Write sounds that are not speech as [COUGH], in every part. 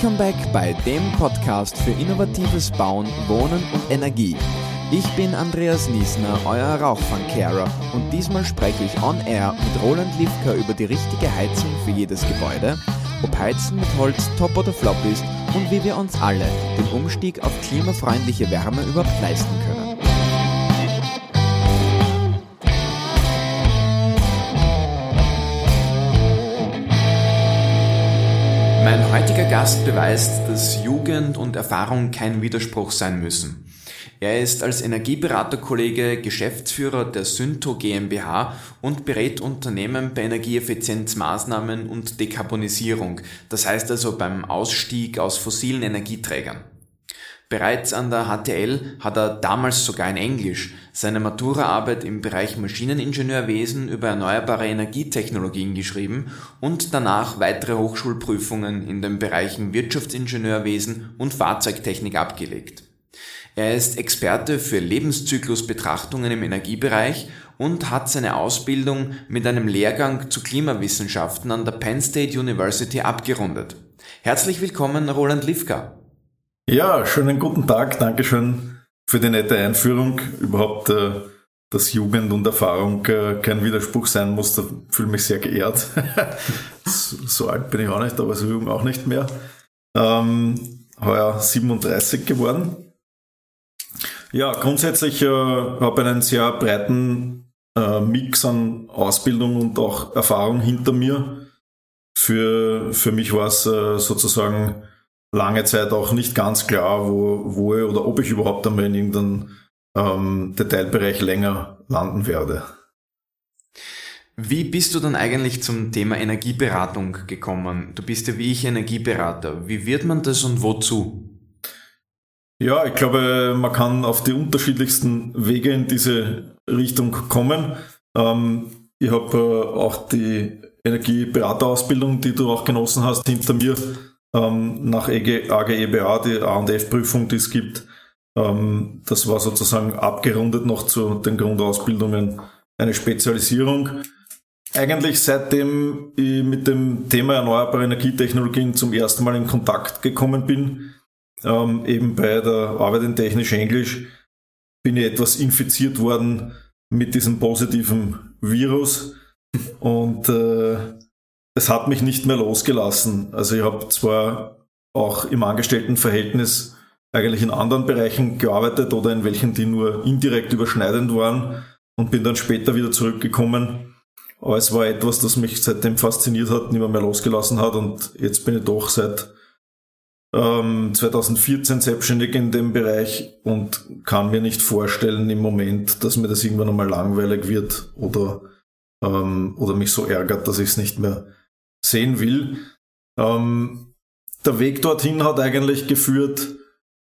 Welcome back bei dem Podcast für innovatives Bauen, Wohnen und Energie. Ich bin Andreas Niesner, euer Rauchfangkehrer und diesmal spreche ich on air mit Roland Livka über die richtige Heizung für jedes Gebäude, ob Heizen mit Holz top oder flop ist und wie wir uns alle den Umstieg auf klimafreundliche Wärme überhaupt leisten können. Mein heutiger Gast beweist, dass Jugend und Erfahrung kein Widerspruch sein müssen. Er ist als Energieberaterkollege Geschäftsführer der Synto GmbH und berät Unternehmen bei Energieeffizienzmaßnahmen und Dekarbonisierung, das heißt also beim Ausstieg aus fossilen Energieträgern. Bereits an der HTL hat er damals sogar in Englisch seine Maturaarbeit im Bereich Maschineningenieurwesen über erneuerbare Energietechnologien geschrieben und danach weitere Hochschulprüfungen in den Bereichen Wirtschaftsingenieurwesen und Fahrzeugtechnik abgelegt. Er ist Experte für Lebenszyklusbetrachtungen im Energiebereich und hat seine Ausbildung mit einem Lehrgang zu Klimawissenschaften an der Penn State University abgerundet. Herzlich willkommen, Roland Livka. Ja, schönen guten Tag. Dankeschön für die nette Einführung. Überhaupt, äh, dass Jugend und Erfahrung äh, kein Widerspruch sein muss, da fühle ich mich sehr geehrt. [LAUGHS] so, alt bin ich auch nicht, aber so jung auch nicht mehr. Ähm, heuer 37 geworden. Ja, grundsätzlich äh, habe einen sehr breiten äh, Mix an Ausbildung und auch Erfahrung hinter mir. Für, für mich war es äh, sozusagen lange Zeit auch nicht ganz klar, wo, wo oder ob ich überhaupt einmal in irgendeinem ähm, Detailbereich länger landen werde. Wie bist du dann eigentlich zum Thema Energieberatung gekommen? Du bist ja wie ich Energieberater. Wie wird man das und wozu? Ja, ich glaube, man kann auf die unterschiedlichsten Wege in diese Richtung kommen. Ähm, ich habe äh, auch die Energieberaterausbildung, die du auch genossen hast, hinter mir ähm, nach AGEBA, die A&F-Prüfung, die es gibt. Ähm, das war sozusagen abgerundet noch zu den Grundausbildungen eine Spezialisierung. Eigentlich seitdem ich mit dem Thema erneuerbare Energietechnologien zum ersten Mal in Kontakt gekommen bin, ähm, eben bei der Arbeit in Technisch Englisch, bin ich etwas infiziert worden mit diesem positiven Virus und äh, es hat mich nicht mehr losgelassen. Also ich habe zwar auch im Angestelltenverhältnis eigentlich in anderen Bereichen gearbeitet oder in welchen, die nur indirekt überschneidend waren und bin dann später wieder zurückgekommen. Aber es war etwas, das mich seitdem fasziniert hat, nicht mehr, losgelassen hat und jetzt bin ich doch seit ähm, 2014 selbstständig in dem Bereich und kann mir nicht vorstellen im Moment, dass mir das irgendwann einmal langweilig wird oder, ähm, oder mich so ärgert, dass ich es nicht mehr sehen will. Ähm, der Weg dorthin hat eigentlich geführt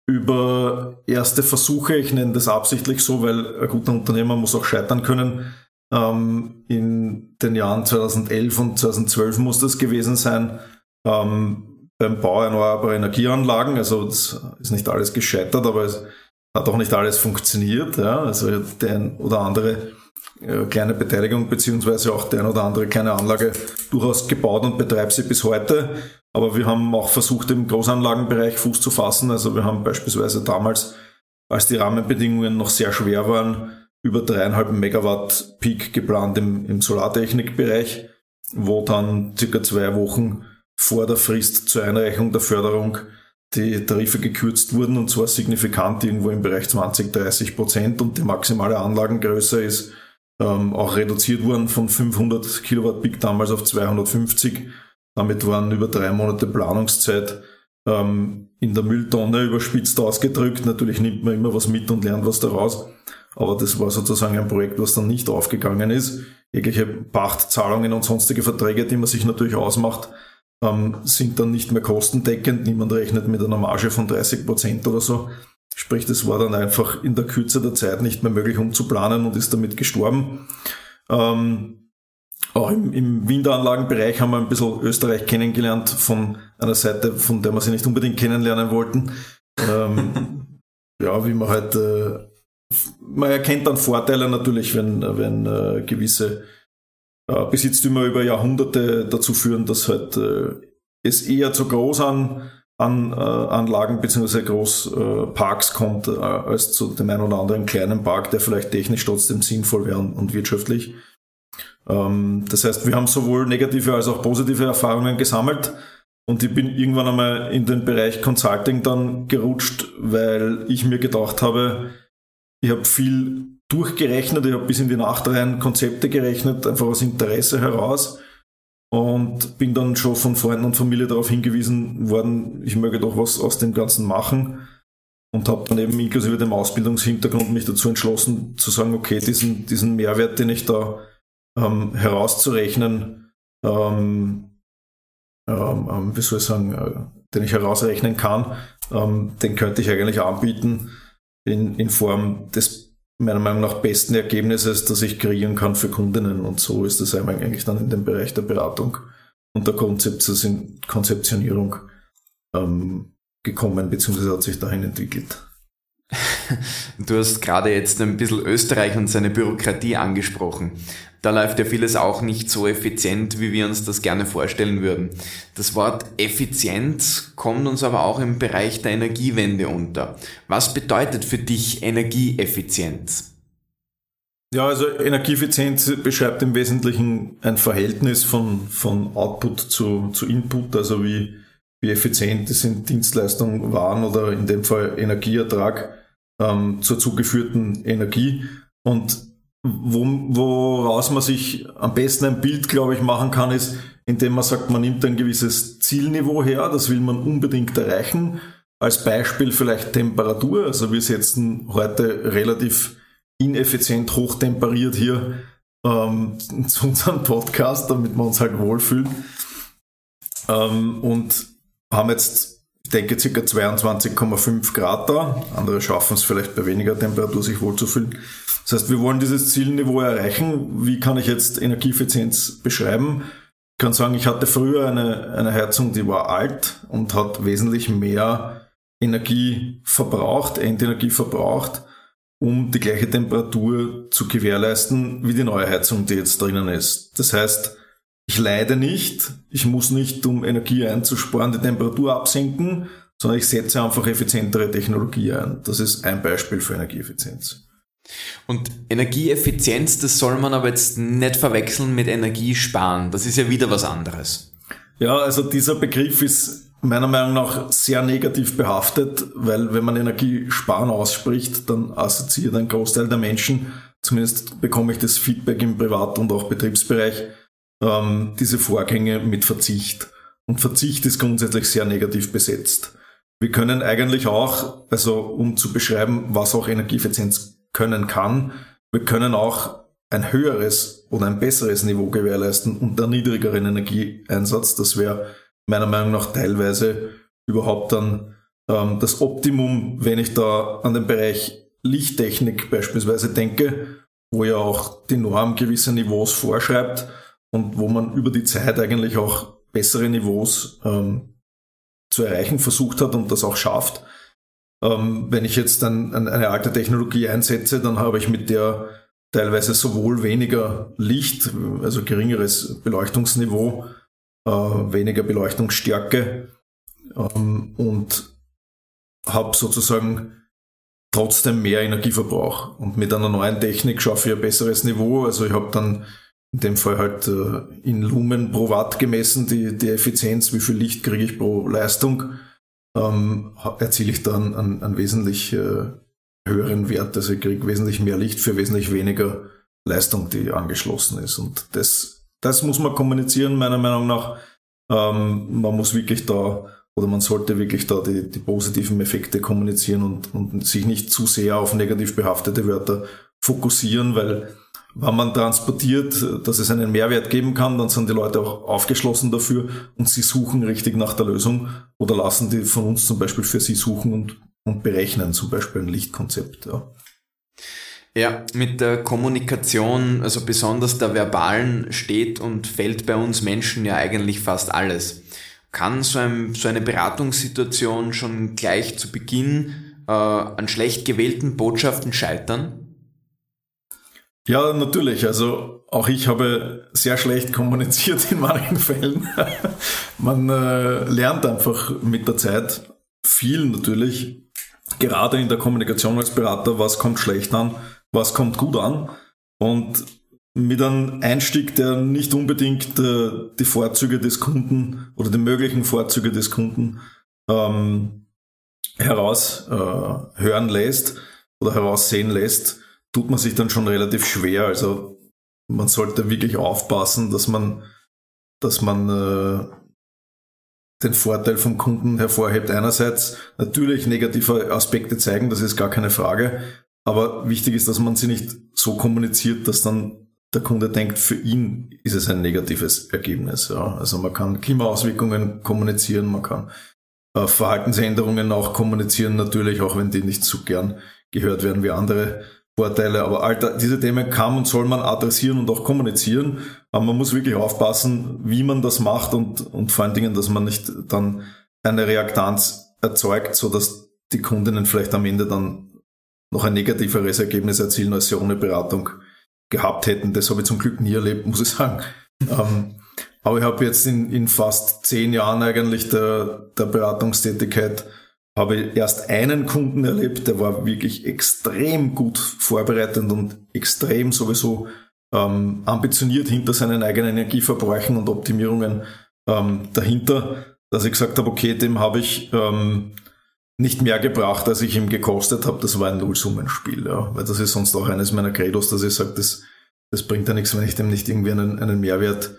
über erste Versuche, ich nenne das absichtlich so, weil ein guter Unternehmer muss auch scheitern können. Ähm, in den Jahren 2011 und 2012 muss das gewesen sein, ähm, beim Bau erneuerbarer Energieanlagen. Also es ist nicht alles gescheitert, aber es hat auch nicht alles funktioniert. Ja? Also der ein oder andere kleine Beteiligung beziehungsweise auch der ein oder andere kleine Anlage durchaus gebaut und betreibt sie bis heute. Aber wir haben auch versucht, im Großanlagenbereich Fuß zu fassen. Also wir haben beispielsweise damals, als die Rahmenbedingungen noch sehr schwer waren, über dreieinhalb Megawatt Peak geplant im, im Solartechnikbereich, wo dann circa zwei Wochen vor der Frist zur Einreichung der Förderung die Tarife gekürzt wurden und zwar signifikant irgendwo im Bereich 20, 30 Prozent und die maximale Anlagengröße ist ähm, auch reduziert worden von 500 Kilowatt Peak damals auf 250. Damit waren über drei Monate Planungszeit ähm, in der Mülltonne überspitzt ausgedrückt. Natürlich nimmt man immer was mit und lernt was daraus. Aber das war sozusagen ein Projekt, was dann nicht aufgegangen ist. Jegliche Pachtzahlungen und sonstige Verträge, die man sich natürlich ausmacht, ähm, sind dann nicht mehr kostendeckend. Niemand rechnet mit einer Marge von 30 Prozent oder so. Sprich, das war dann einfach in der Kürze der Zeit nicht mehr möglich umzuplanen und ist damit gestorben. Ähm, auch im, im Winderanlagenbereich haben wir ein bisschen Österreich kennengelernt von einer Seite, von der wir sie nicht unbedingt kennenlernen wollten. Ähm, [LAUGHS] ja, wie man halt, äh, man erkennt dann Vorteile natürlich, wenn, wenn äh, gewisse äh, Besitztümer über Jahrhunderte dazu führen, dass halt äh, es eher zu groß an äh, Anlagen bzw. Großparks äh, kommt, äh, als zu dem einen oder anderen kleinen Park, der vielleicht technisch trotzdem sinnvoll wäre und, und wirtschaftlich. Ähm, das heißt, wir haben sowohl negative als auch positive Erfahrungen gesammelt. Und ich bin irgendwann einmal in den Bereich Consulting dann gerutscht, weil ich mir gedacht habe, ich habe viel durchgerechnet, ich habe bis in die Nacht rein Konzepte gerechnet, einfach aus Interesse heraus und bin dann schon von Freunden und Familie darauf hingewiesen worden, ich möge doch was aus dem Ganzen machen. Und habe dann eben inklusive dem Ausbildungshintergrund mich dazu entschlossen zu sagen, okay, diesen, diesen Mehrwert, den ich da ähm, herauszurechnen, ähm, ähm, ähm, wie soll ich sagen, äh, den ich herausrechnen kann, ähm, den könnte ich eigentlich anbieten in, in Form des meiner Meinung nach besten Ergebnisses, das ich kreieren kann für Kundinnen. Und so ist es eigentlich dann in dem Bereich der Beratung und der Konzeptionierung ähm, gekommen, beziehungsweise hat sich dahin entwickelt. Du hast gerade jetzt ein bisschen Österreich und seine Bürokratie angesprochen. Da läuft ja vieles auch nicht so effizient, wie wir uns das gerne vorstellen würden. Das Wort effizient kommt uns aber auch im Bereich der Energiewende unter. Was bedeutet für dich Energieeffizienz? Ja, also Energieeffizienz beschreibt im Wesentlichen ein Verhältnis von, von Output zu, zu Input, also wie, wie effizient sind Dienstleistungen, Waren oder in dem Fall Energieertrag ähm, zur zugeführten Energie. Und wo, woraus man sich am besten ein Bild, glaube ich, machen kann, ist, indem man sagt, man nimmt ein gewisses Zielniveau her, das will man unbedingt erreichen. Als Beispiel vielleicht Temperatur. Also wir setzen heute relativ ineffizient hochtemperiert hier ähm, [LAUGHS] zu unserem Podcast, damit wir uns halt wohlfühlen. Ähm, und haben jetzt denke ca. 22,5 Grad da. Andere schaffen es vielleicht bei weniger Temperatur, sich wohlzufühlen. Das heißt, wir wollen dieses Zielniveau erreichen. Wie kann ich jetzt Energieeffizienz beschreiben? Ich kann sagen, ich hatte früher eine, eine Heizung, die war alt und hat wesentlich mehr Energie verbraucht, Endenergie verbraucht, um die gleiche Temperatur zu gewährleisten wie die neue Heizung, die jetzt drinnen ist. Das heißt, ich leide nicht, ich muss nicht, um Energie einzusparen, die Temperatur absenken, sondern ich setze einfach effizientere Technologie ein. Das ist ein Beispiel für Energieeffizienz. Und Energieeffizienz, das soll man aber jetzt nicht verwechseln mit Energiesparen. Das ist ja wieder was anderes. Ja, also dieser Begriff ist meiner Meinung nach sehr negativ behaftet, weil wenn man Energiesparen ausspricht, dann assoziiert ein Großteil der Menschen, zumindest bekomme ich das Feedback im Privat- und auch Betriebsbereich, ähm, diese Vorgänge mit Verzicht. Und Verzicht ist grundsätzlich sehr negativ besetzt. Wir können eigentlich auch, also um zu beschreiben, was auch Energieeffizienz können kann, wir können auch ein höheres oder ein besseres Niveau gewährleisten unter niedrigeren Energieeinsatz. Das wäre meiner Meinung nach teilweise überhaupt dann ähm, das Optimum, wenn ich da an den Bereich Lichttechnik beispielsweise denke, wo ja auch die Norm gewisse Niveaus vorschreibt und wo man über die Zeit eigentlich auch bessere Niveaus ähm, zu erreichen versucht hat und das auch schafft. Ähm, wenn ich jetzt dann eine alte Technologie einsetze, dann habe ich mit der teilweise sowohl weniger Licht, also geringeres Beleuchtungsniveau, äh, weniger Beleuchtungsstärke ähm, und habe sozusagen trotzdem mehr Energieverbrauch. Und mit einer neuen Technik schaffe ich ein besseres Niveau. Also ich habe dann in dem Fall halt äh, in Lumen pro Watt gemessen, die, die Effizienz, wie viel Licht kriege ich pro Leistung, ähm, erziele ich dann einen, einen wesentlich äh, höheren Wert. Also ich kriege wesentlich mehr Licht für wesentlich weniger Leistung, die angeschlossen ist. Und das, das muss man kommunizieren, meiner Meinung nach. Ähm, man muss wirklich da oder man sollte wirklich da die, die positiven Effekte kommunizieren und, und sich nicht zu sehr auf negativ behaftete Wörter fokussieren, weil wenn man transportiert, dass es einen Mehrwert geben kann, dann sind die Leute auch aufgeschlossen dafür und sie suchen richtig nach der Lösung oder lassen die von uns zum Beispiel für sie suchen und, und berechnen zum Beispiel ein Lichtkonzept. Ja. Ja, mit der Kommunikation, also besonders der verbalen, steht und fällt bei uns Menschen ja eigentlich fast alles. Kann so, ein, so eine Beratungssituation schon gleich zu Beginn äh, an schlecht gewählten Botschaften scheitern? Ja, natürlich. Also auch ich habe sehr schlecht kommuniziert in manchen Fällen. [LAUGHS] Man äh, lernt einfach mit der Zeit viel natürlich, gerade in der Kommunikation als Berater, was kommt schlecht an, was kommt gut an. Und mit einem Einstieg, der nicht unbedingt äh, die Vorzüge des Kunden oder die möglichen Vorzüge des Kunden ähm, heraus äh, hören lässt oder heraussehen lässt, tut man sich dann schon relativ schwer. Also man sollte wirklich aufpassen, dass man, dass man äh, den Vorteil vom Kunden hervorhebt. Einerseits natürlich negative Aspekte zeigen, das ist gar keine Frage. Aber wichtig ist, dass man sie nicht so kommuniziert, dass dann der Kunde denkt, für ihn ist es ein negatives Ergebnis. Ja. Also man kann Klimaauswirkungen kommunizieren, man kann äh, Verhaltensänderungen auch kommunizieren, natürlich, auch wenn die nicht so gern gehört werden wie andere Vorteile. Aber all diese Themen kann und soll man adressieren und auch kommunizieren. Aber man muss wirklich aufpassen, wie man das macht und, und vor allen Dingen, dass man nicht dann eine Reaktanz erzeugt, so dass die Kundinnen vielleicht am Ende dann noch ein negativeres Ergebnis erzielen, als sie ohne Beratung gehabt hätten. Das habe ich zum Glück nie erlebt, muss ich sagen. [LAUGHS] Ähm, aber ich habe jetzt in, in fast zehn Jahren eigentlich der, der Beratungstätigkeit habe ich erst einen Kunden erlebt, der war wirklich extrem gut vorbereitet und extrem sowieso ähm, ambitioniert hinter seinen eigenen Energieverbräuchen und Optimierungen ähm, dahinter, dass ich gesagt habe, okay, dem habe ich ähm, nicht mehr gebracht, als ich ihm gekostet habe. Das war ein Nullsummenspiel, ja. Weil das ist sonst auch eines meiner Credos, dass ich sage, das, das bringt ja nichts, wenn ich dem nicht irgendwie einen, einen Mehrwert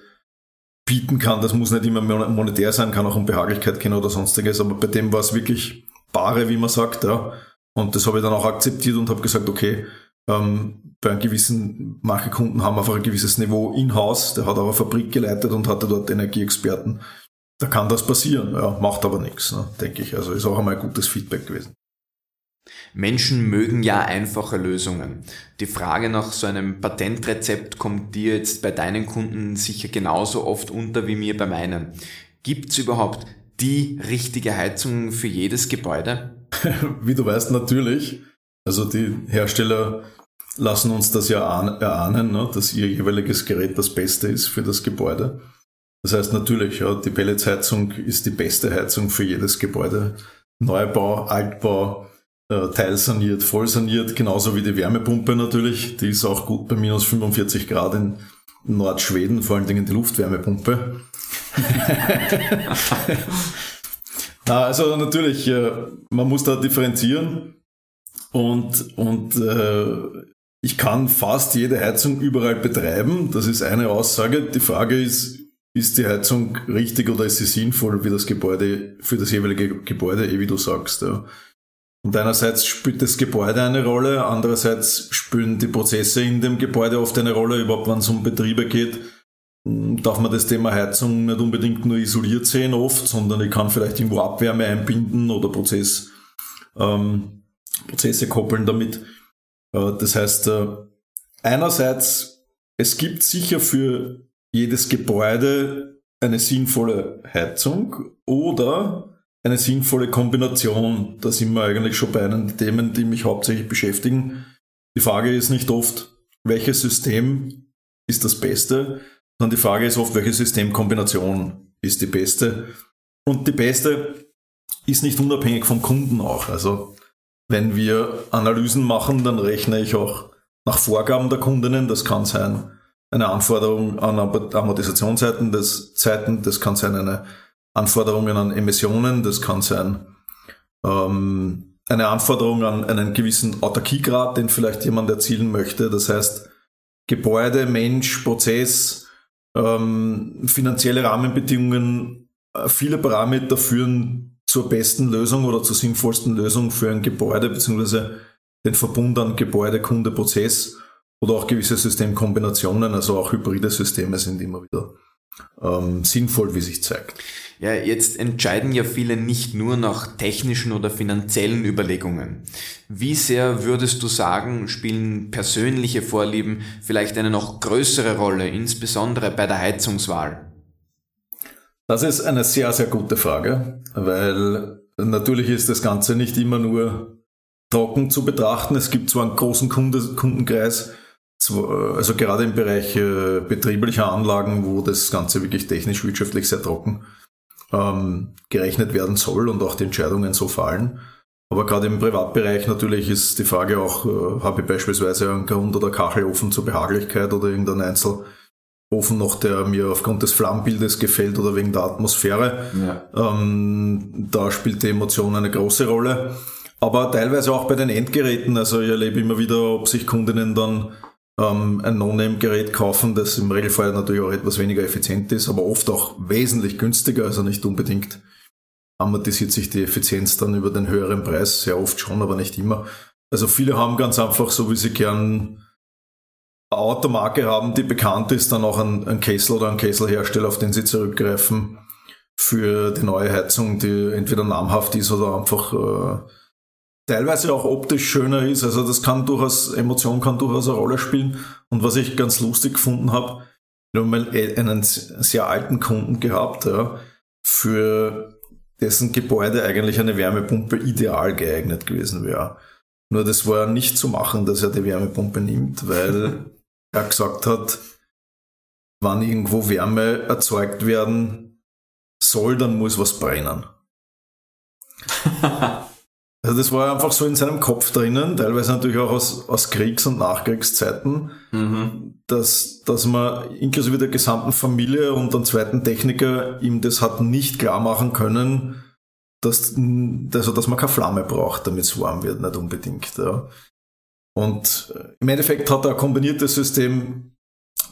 bieten kann. Das muss nicht immer monetär sein, kann auch um Behaglichkeit gehen oder sonstiges, aber bei dem war es wirklich bare, wie man sagt, ja. Und das habe ich dann auch akzeptiert und habe gesagt, okay, ähm, bei einem gewissen, manche Kunden haben einfach ein gewisses Niveau in-house, der hat eine Fabrik geleitet und hatte dort Energieexperten. Da kann das passieren, ja, macht aber nichts, ne, denke ich. Also ist auch einmal ein gutes Feedback gewesen. Menschen mögen ja einfache Lösungen. Die Frage nach so einem Patentrezept kommt dir jetzt bei deinen Kunden sicher genauso oft unter wie mir bei meinen. Gibt es überhaupt die richtige Heizung für jedes Gebäude? [LAUGHS] wie du weißt, natürlich. Also die Hersteller lassen uns das ja erahnen, ne, dass ihr jeweiliges Gerät das Beste ist für das Gebäude. Das heißt natürlich, ja, die Pelletsheizung ist die beste Heizung für jedes Gebäude. Neubau, Altbau, äh, teilsaniert, voll saniert, genauso wie die Wärmepumpe natürlich. Die ist auch gut bei minus 45 Grad in Nordschweden, vor allen Dingen die Luftwärmepumpe. [LAUGHS] also natürlich, äh, man muss da differenzieren und, und äh, ich kann fast jede Heizung überall betreiben. Das ist eine Aussage. Die Frage ist, ist die Heizung richtig oder ist sie sinnvoll wie das Gebäude, für das jeweilige Gebäude, eh wie du sagst. Ja. Und einerseits spielt das Gebäude eine Rolle, andererseits spielen die Prozesse in dem Gebäude oft eine Rolle, überhaupt wenn es um Betriebe geht. Darf man das Thema Heizung nicht unbedingt nur isoliert sehen oft, sondern ich kann vielleicht irgendwo Abwärme einbinden oder Prozess, ähm, Prozesse koppeln damit. Äh, das heißt, äh, einerseits, es gibt sicher für jedes Gebäude eine sinnvolle Heizung oder eine sinnvolle Kombination. Da sind wir eigentlich schon bei einem Themen, die mich hauptsächlich beschäftigen. Die Frage ist nicht oft, welches System ist das Beste, sondern die Frage ist oft, welche Systemkombination ist die beste. Und die beste ist nicht unabhängig vom Kunden auch. Also wenn wir Analysen machen, dann rechne ich auch nach Vorgaben der Kundinnen. Das kann sein eine Anforderung an Amortisationszeiten, das, Zeiten, das kann sein eine Anforderungen an Emissionen, das kann sein ähm, eine Anforderung an einen gewissen Autarkiegrad, den vielleicht jemand erzielen möchte. Das heißt, Gebäude, Mensch, Prozess, ähm, finanzielle Rahmenbedingungen, äh, viele Parameter führen zur besten Lösung oder zur sinnvollsten Lösung für ein Gebäude beziehungsweise den Verbund an Gebäude, Kunde, Prozess oder auch gewisse Systemkombinationen, also auch hybride Systeme sind immer wieder ähm, sinnvoll, wie sich zeigt. Ja, jetzt entscheiden ja viele nicht nur nach technischen oder finanziellen Überlegungen. Wie sehr würdest du sagen, spielen persönliche Vorlieben vielleicht eine noch größere Rolle, insbesondere bei der Heizungswahl? Das ist eine sehr, sehr gute Frage, weil natürlich ist das Ganze nicht immer nur trocken zu betrachten. Es gibt zwar einen großen Kunde, Kundenkreis, also gerade im Bereich äh, betrieblicher Anlagen, wo das Ganze wirklich technisch wirtschaftlich sehr trocken ähm, gerechnet werden soll und auch die Entscheidungen so fallen. Aber gerade im Privatbereich natürlich ist die Frage auch, äh, habe ich beispielsweise einen Grund- oder Kachelofen zur Behaglichkeit oder irgendeinen Einzelofen noch, der mir aufgrund des Flammbildes gefällt oder wegen der Atmosphäre. Ja. Ähm, da spielt die Emotion eine große Rolle. Aber teilweise auch bei den Endgeräten. Also ich erlebe immer wieder, ob sich Kundinnen dann ähm, ein No-Name-Gerät kaufen, das im Regelfall natürlich auch etwas weniger effizient ist, aber oft auch wesentlich günstiger, also nicht unbedingt amortisiert sich die Effizienz dann über den höheren Preis, sehr oft schon, aber nicht immer. Also viele haben ganz einfach, so wie sie gern eine Automarke haben, die bekannt ist, dann auch einen Kessel oder einen Kesselhersteller, auf den sie zurückgreifen für die neue Heizung, die entweder namhaft ist oder einfach äh, teilweise auch optisch schöner ist. Also das kann durchaus, Emotion kann durchaus eine Rolle spielen. Und was ich ganz lustig gefunden habe, wir haben mal einen sehr alten Kunden gehabt, ja, für dessen Gebäude eigentlich eine Wärmepumpe ideal geeignet gewesen wäre. Nur das war nicht zu machen, dass er die Wärmepumpe nimmt, weil [LAUGHS] er gesagt hat, wann irgendwo Wärme erzeugt werden soll, dann muss was brennen. [LAUGHS] Also das war einfach so in seinem Kopf drinnen, teilweise natürlich auch aus, aus Kriegs- und Nachkriegszeiten, mhm. dass, dass man inklusive der gesamten Familie und einem zweiten Techniker ihm das hat nicht klar machen können, dass, also dass man keine Flamme braucht, damit es warm wird, nicht unbedingt. Ja. Und im Endeffekt hat er ein kombiniertes System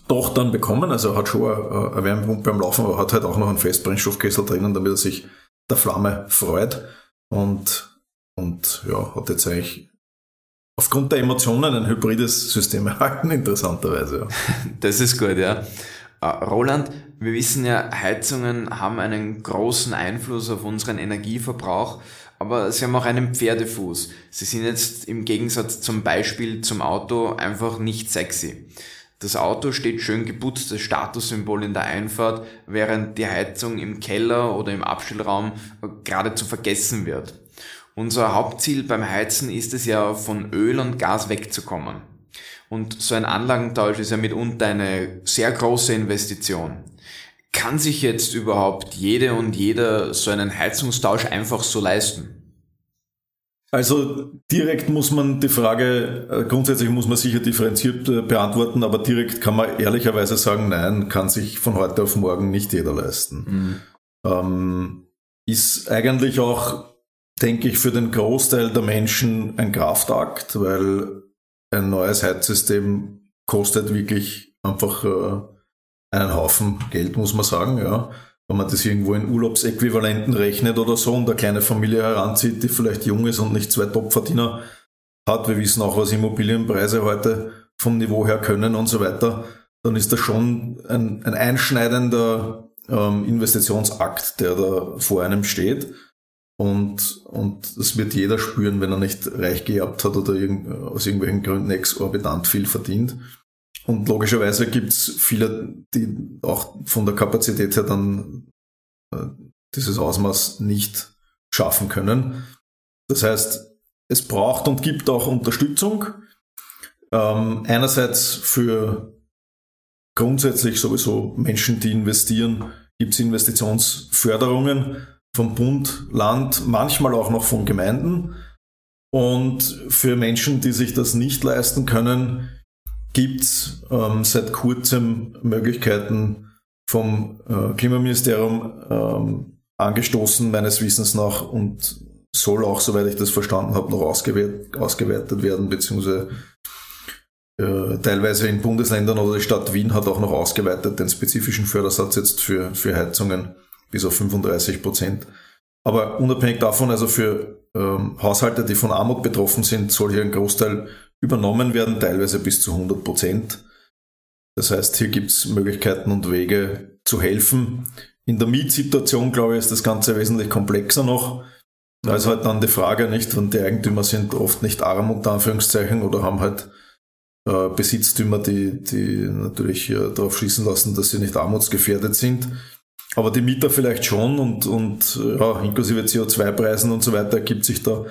doch dann bekommen, also er hat schon eine Wärmepumpe am Laufen, aber hat halt auch noch einen Festbrennstoffkessel drinnen, damit er sich der Flamme freut. Und und ja, hat jetzt eigentlich aufgrund der Emotionen ein hybrides System [LAUGHS] erhalten, interessanterweise. Ja. [LAUGHS] Das ist gut, ja. Äh, Roland, wir wissen ja, Heizungen haben einen großen Einfluss auf unseren Energieverbrauch, aber sie haben auch einen Pferdefuß. Sie sind jetzt im Gegensatz zum Beispiel zum Auto einfach nicht sexy. Das Auto steht schön geputzt als Statussymbol in der Einfahrt, während die Heizung im Keller oder im Abstellraum geradezu vergessen wird. Unser Hauptziel beim Heizen ist es ja, von Öl und Gas wegzukommen. Und so ein Anlagentausch ist ja mitunter eine sehr große Investition. Kann sich jetzt überhaupt jede und jeder so einen Heizungstausch einfach so leisten? Also direkt muss man die Frage, äh, grundsätzlich muss man sicher differenziert äh, beantworten, aber direkt kann man ehrlicherweise sagen, nein, kann sich von heute auf morgen nicht jeder leisten. Mhm. Ähm, ist eigentlich auch denke ich, für den Großteil der Menschen ein Kraftakt, weil ein neues Heizsystem kostet wirklich einfach äh, einen Haufen Geld, muss man sagen, ja. Wenn man das irgendwo in Urlaubsäquivalenten rechnet oder so und eine kleine Familie heranzieht, die vielleicht jung ist und nicht zwei Topverdiener hat, wir wissen auch, was Immobilienpreise heute vom Niveau her können und so weiter, dann ist das schon ein, ein einschneidender ähm, Investitionsakt, der da vor einem steht. Und, und das wird jeder spüren, wenn er nicht reich geerbt hat oder irgend, aus irgendwelchen Gründen exorbitant viel verdient. Und logischerweise gibt's viele, die auch von der Kapazität her dann äh, dieses Ausmaß nicht schaffen können. Das heißt, es braucht und gibt auch Unterstützung. Ähm, einerseits für grundsätzlich sowieso Menschen, die investieren, gibt's Investitionsförderungen vom Bund, Land, manchmal auch noch von Gemeinden. Und für Menschen, die sich das nicht leisten können, gibt's ähm, seit kurzem Möglichkeiten vom äh, Klimaministerium ähm, angestoßen, meines Wissens nach, und soll auch, soweit ich das verstanden habe, noch ausgeweitet, ausgeweitet werden, beziehungsweise äh, teilweise in Bundesländern oder die Stadt Wien hat auch noch ausgeweitet den spezifischen Fördersatz jetzt für, für Heizungen bis auf 35 Prozent. Aber unabhängig davon, also für ähm, Haushalte, die von Armut betroffen sind, soll hier ein Großteil übernommen werden, teilweise bis zu 100 Prozent. Das heißt, hier gibt es Möglichkeiten und Wege zu helfen. In der Mietsituation, glaube ich, ist das Ganze wesentlich komplexer noch. Da ist halt dann die Frage, nicht, wenn die Eigentümer sind oft nicht arm unter Anführungszeichen oder haben halt äh, Besitztümer, die, die natürlich äh, darauf schließen lassen, dass sie nicht armutsgefährdet sind. Aber die Mieter vielleicht schon und, und ja, inklusive CO2-Preisen und so weiter ergibt sich da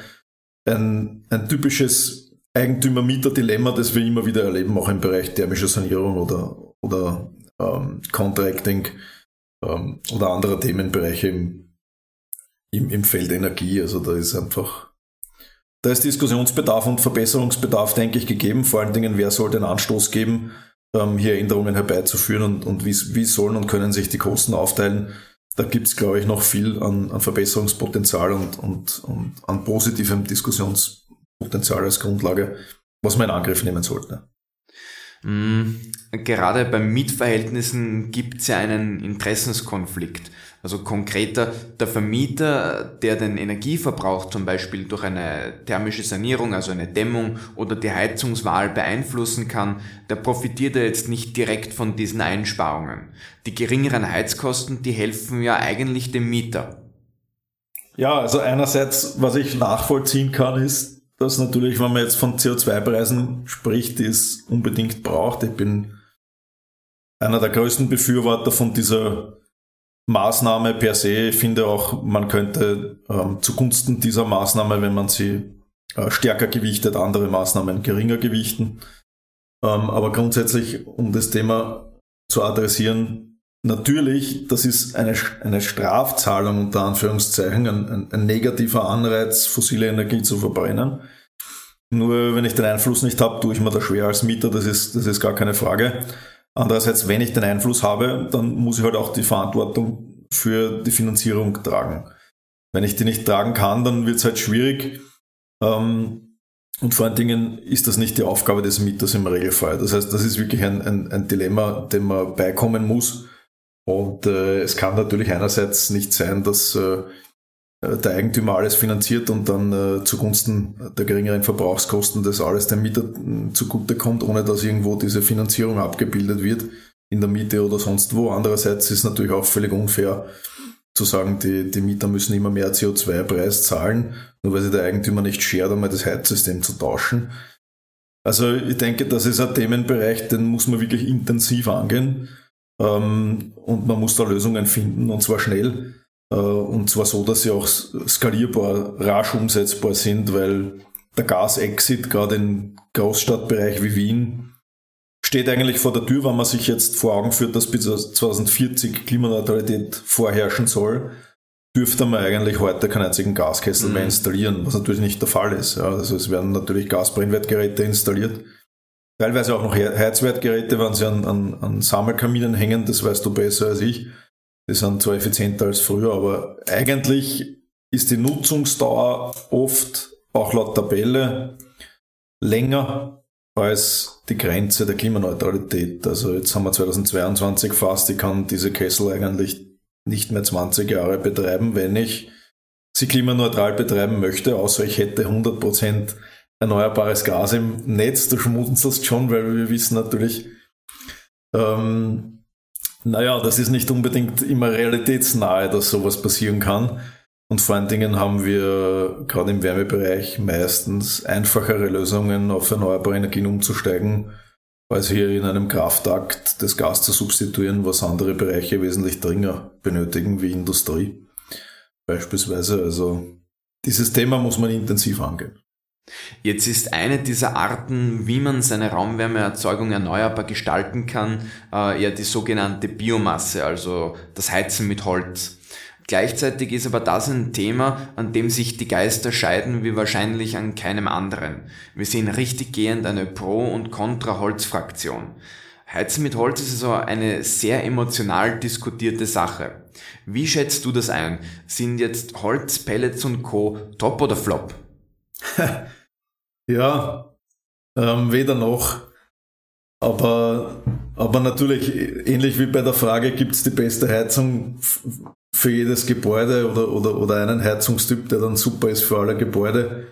ein, ein typisches Eigentümer-Mieter-Dilemma, das wir immer wieder erleben, auch im Bereich thermischer Sanierung oder, oder ähm, Contracting ähm, oder andere Themenbereiche im, im, im Feld Energie. Also da ist einfach, da ist Diskussionsbedarf und Verbesserungsbedarf, denke ich, gegeben. Vor allen Dingen, wer soll den Anstoß geben, ähm, hier Änderungen herbeizuführen und, und wie, wie sollen und können sich die Kosten aufteilen. Da gibt es, glaube ich, noch viel an, an Verbesserungspotenzial und, und, und an positivem Diskussionspotenzial als Grundlage, was man in Angriff nehmen sollte. Mm, gerade bei Mietverhältnissen gibt es ja einen Interessenskonflikt. Also konkreter, der Vermieter, der den Energieverbrauch zum Beispiel durch eine thermische Sanierung, also eine Dämmung oder die Heizungswahl beeinflussen kann, der profitiert ja jetzt nicht direkt von diesen Einsparungen. Die geringeren Heizkosten, die helfen ja eigentlich dem Mieter. Ja, also einerseits, was ich nachvollziehen kann, ist, dass natürlich, wenn man jetzt von CO2-Preisen spricht, die es unbedingt braucht. Ich bin einer der größten Befürworter von dieser Maßnahme per se. Ich finde auch, man könnte ähm, zugunsten dieser Maßnahme, wenn man sie äh, stärker gewichtet, andere Maßnahmen geringer gewichten. Ähm, aber grundsätzlich, um das Thema zu adressieren, natürlich, das ist eine, eine Strafzahlung unter Anführungszeichen, ein, ein, ein negativer Anreiz, fossile Energie zu verbrennen. Nur wenn ich den Einfluss nicht habe, tue ich mir das schwer als Mieter, das ist, das ist gar keine Frage. Andererseits, wenn ich den Einfluss habe, dann muss ich halt auch die Verantwortung für die Finanzierung tragen. Wenn ich die nicht tragen kann, dann wird es halt schwierig. Ähm, und vor allen Dingen ist das nicht die Aufgabe des Mieters im Regelfall. Das heißt, das ist wirklich ein, ein, ein Dilemma, dem man beikommen muss. Und äh, es kann natürlich einerseits nicht sein, dass äh, der Eigentümer alles finanziert und dann äh, zugunsten der geringeren Verbrauchskosten das alles dem Mieter äh, zugutekommt, ohne dass irgendwo diese Finanzierung abgebildet wird in der Miete oder sonst wo. Andererseits ist natürlich auch völlig unfair zu sagen, die, die Mieter müssen immer mehr CO2-Preis zahlen, nur weil sich der Eigentümer nicht schert, einmal das Heizsystem zu tauschen. Also ich denke, das ist ein Themenbereich, den muss man wirklich intensiv angehen ähm, und man muss da Lösungen finden und zwar schnell. Äh, und zwar so, dass sie auch skalierbar, rasch umsetzbar sind, weil der Gas-Exit gerade im Großstadtbereich wie Wien steht eigentlich vor der Tür, wenn man sich jetzt vor Augen führt, dass bis 2040 Klimaneutralität vorherrschen soll, dürfte man eigentlich heute keinen einzigen Gaskessel mhm. mehr installieren, was natürlich nicht der Fall ist. Ja, also es werden natürlich Gasbrennwertgeräte installiert, teilweise auch noch Heizwertgeräte, wenn sie an, an, an Sammelkaminen hängen, das weißt du besser als ich. Die sind zwar effizienter als früher, aber eigentlich ist die Nutzungsdauer oft auch laut Tabelle länger als die Grenze der Klimaneutralität. Also jetzt haben wir 2022 fast, ich kann diese Kessel eigentlich nicht mehr 20 Jahre betreiben, wenn ich sie klimaneutral betreiben möchte, außer ich hätte 100% erneuerbares Gas im Netz. Du schmunzelst schon, weil wir wissen natürlich, ähm, naja, das ist nicht unbedingt immer realitätsnahe, dass sowas passieren kann. Und vor allen Dingen haben wir gerade im Wärmebereich meistens einfachere Lösungen, auf erneuerbare Energien umzusteigen, als hier in einem Kraftakt das Gas zu substituieren, was andere Bereiche wesentlich dringender benötigen, wie Industrie beispielsweise. Also dieses Thema muss man intensiv angehen. Jetzt ist eine dieser Arten, wie man seine Raumwärmeerzeugung erneuerbar gestalten kann, äh, ja die sogenannte Biomasse, also das Heizen mit Holz. Gleichzeitig ist aber das ein Thema, an dem sich die Geister scheiden wie wahrscheinlich an keinem anderen. Wir sehen richtig gehend eine Pro- und Contra-Holz-Fraktion. Heizen mit Holz ist also eine sehr emotional diskutierte Sache. Wie schätzt du das ein? Sind jetzt Holz, Pellets und Co. top oder flop? [LAUGHS] Ja, ähm, weder noch. Aber, aber natürlich, ähnlich wie bei der Frage, gibt es die beste Heizung für jedes Gebäude oder, oder, oder einen Heizungstyp, der dann super ist für alle Gebäude.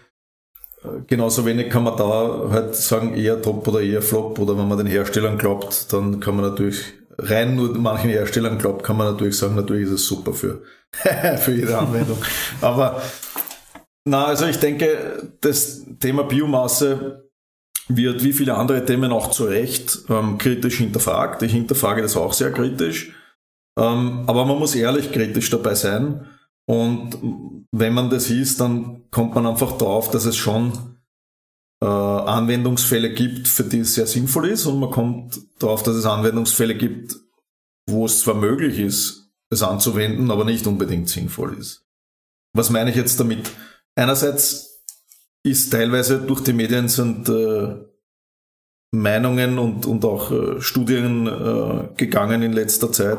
Äh, genauso wenig kann man da halt sagen, eher top oder eher flop. Oder wenn man den Herstellern glaubt, dann kann man natürlich rein nur manchen Herstellern glaubt, kann man natürlich sagen, natürlich ist es super für, [LAUGHS] für jede Anwendung. Aber na, also ich denke, das Thema Biomasse wird wie viele andere Themen auch zu Recht ähm, kritisch hinterfragt. Ich hinterfrage das auch sehr kritisch. Ähm, aber man muss ehrlich kritisch dabei sein. Und wenn man das ist, dann kommt man einfach drauf, dass es schon äh, Anwendungsfälle gibt, für die es sehr sinnvoll ist und man kommt darauf, dass es Anwendungsfälle gibt, wo es zwar möglich ist, es anzuwenden, aber nicht unbedingt sinnvoll ist. Was meine ich jetzt damit? Einerseits ist teilweise durch die Medien sind äh, Meinungen und, und auch äh, Studien äh, gegangen in letzter Zeit,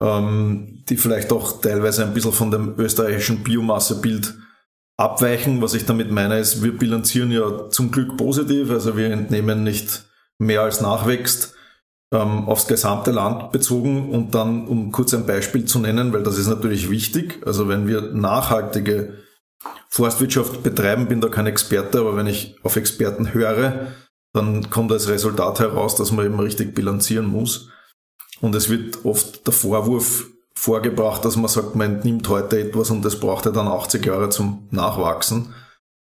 ähm, die vielleicht auch teilweise ein bisschen von dem österreichischen Biomassebild abweichen. Was ich damit meine, ist, wir bilanzieren ja zum Glück positiv, also wir entnehmen nicht mehr als nachwächst ähm, aufs gesamte Land bezogen und dann, um kurz ein Beispiel zu nennen, weil das ist natürlich wichtig, also wenn wir nachhaltige Forstwirtschaft betreiben, bin da kein Experte, aber wenn ich auf Experten höre, dann kommt als Resultat heraus, dass man eben richtig bilanzieren muss. Und es wird oft der Vorwurf vorgebracht, dass man sagt, man entnimmt heute etwas und das braucht ja dann 80 Jahre zum Nachwachsen.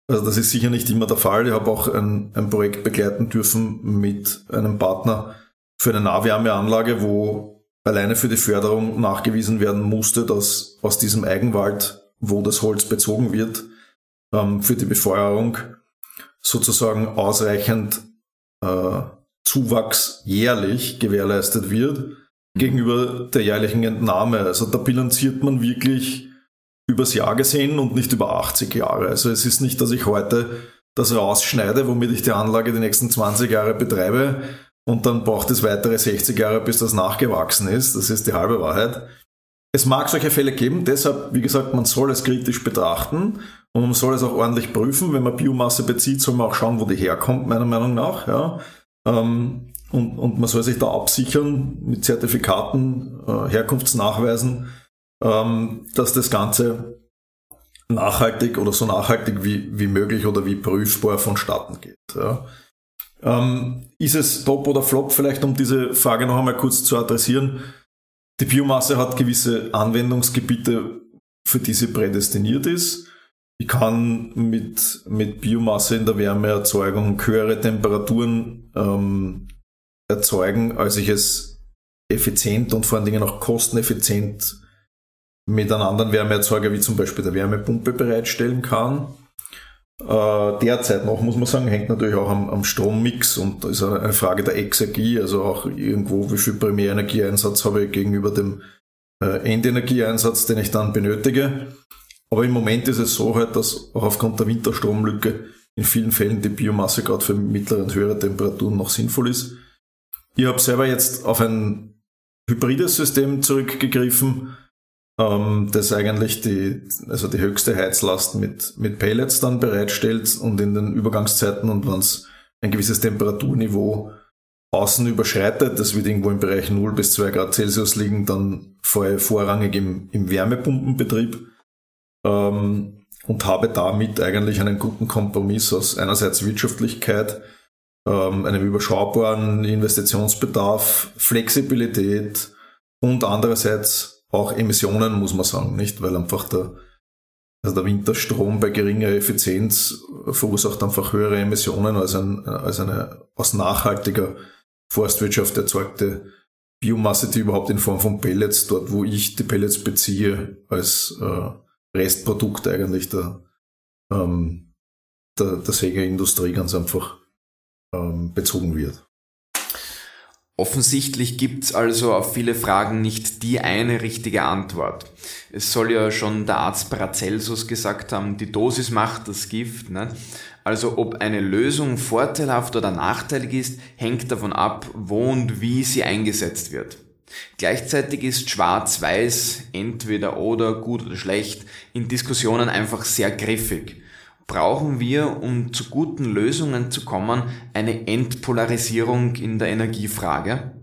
Also das ist sicher nicht immer der Fall. Ich habe auch ein, ein Projekt begleiten dürfen mit einem Partner für eine Nahwärmeanlage, wo alleine für die Förderung nachgewiesen werden musste, dass aus diesem Eigenwald, wo das Holz bezogen wird, ähm, für die Befeuerung sozusagen ausreichend äh, Zuwachs jährlich gewährleistet wird gegenüber der jährlichen Entnahme. Also da bilanziert man wirklich übers Jahr gesehen und nicht über 80 Jahre. Also es ist nicht, dass ich heute das rausschneide, womit ich die Anlage die nächsten 20 Jahre betreibe und dann braucht es weitere 60 Jahre, bis das nachgewachsen ist. Das ist die halbe Wahrheit. Es mag solche Fälle geben, deshalb, wie gesagt, man soll es kritisch betrachten und man soll es auch ordentlich prüfen. Wenn man Biomasse bezieht, soll man auch schauen, wo die herkommt, meiner Meinung nach. Ja. Ähm, und, und man soll sich da absichern mit Zertifikaten, äh, Herkunftsnachweisen, ähm, dass das Ganze nachhaltig oder so nachhaltig wie, wie möglich oder wie prüfbar vonstatten geht. Ja. Ähm, ist es Top oder Flop? Vielleicht um diese Frage noch einmal kurz zu adressieren. Die Biomasse hat gewisse Anwendungsgebiete, für die sie prädestiniert ist. Ich kann mit, mit Biomasse in der Wärmeerzeugung höhere Temperaturen ähm, erzeugen, als ich es effizient und vor allen Dingen auch kosteneffizient mit einem anderen Wärmeerzeuger wie zum Beispiel der Wärmepumpe bereitstellen kann. Äh, derzeit noch, muss man sagen, hängt natürlich auch am, am Strommix und ist eine Frage der Exergie, also auch irgendwo, wie viel Primärenergieeinsatz habe ich gegenüber dem äh, Endenergieeinsatz, den ich dann benötige. Aber im Moment ist es so halt, dass auch aufgrund der Winterstromlücke in vielen Fällen die Biomasse gerade für mittlere und höhere Temperaturen noch sinnvoll ist. Ich habe selber jetzt auf ein hybrides System zurückgegriffen, ähm, das eigentlich die, also die höchste Heizlast mit, mit Pellets dann bereitstellt und in den Übergangszeiten und wenn es ein gewisses Temperaturniveau außen überschreitet, das wird irgendwo im Bereich 0 bis 2 Grad Celsius liegen, dann vorrangig im, im Wärmepumpenbetrieb ähm, und habe damit eigentlich einen guten Kompromiss aus einerseits Wirtschaftlichkeit, ähm, einem überschaubaren Investitionsbedarf, Flexibilität und andererseits auch Emissionen, muss man sagen, nicht? Weil einfach der, also der Winterstrom bei geringer Effizienz verursacht einfach höhere Emissionen als, ein, als eine aus nachhaltiger Forstwirtschaft erzeugte Biomasse, die überhaupt in Form von Pellets, dort wo ich die Pellets beziehe, als äh, Restprodukt eigentlich der, ähm, der, der Sägeindustrie ganz einfach ähm, bezogen wird. Offensichtlich gibt's also auf viele Fragen nicht die eine richtige Antwort. Es soll ja schon der Arzt Paracelsus gesagt haben, die Dosis macht das Gift. Ne? Also ob eine Lösung vorteilhaft oder nachteilig ist, hängt davon ab, wo und wie sie eingesetzt wird. Gleichzeitig ist schwarz-weiß, entweder oder, gut oder schlecht, in Diskussionen einfach sehr griffig. Brauchen wir, um zu guten Lösungen zu kommen, eine Entpolarisierung in der Energiefrage?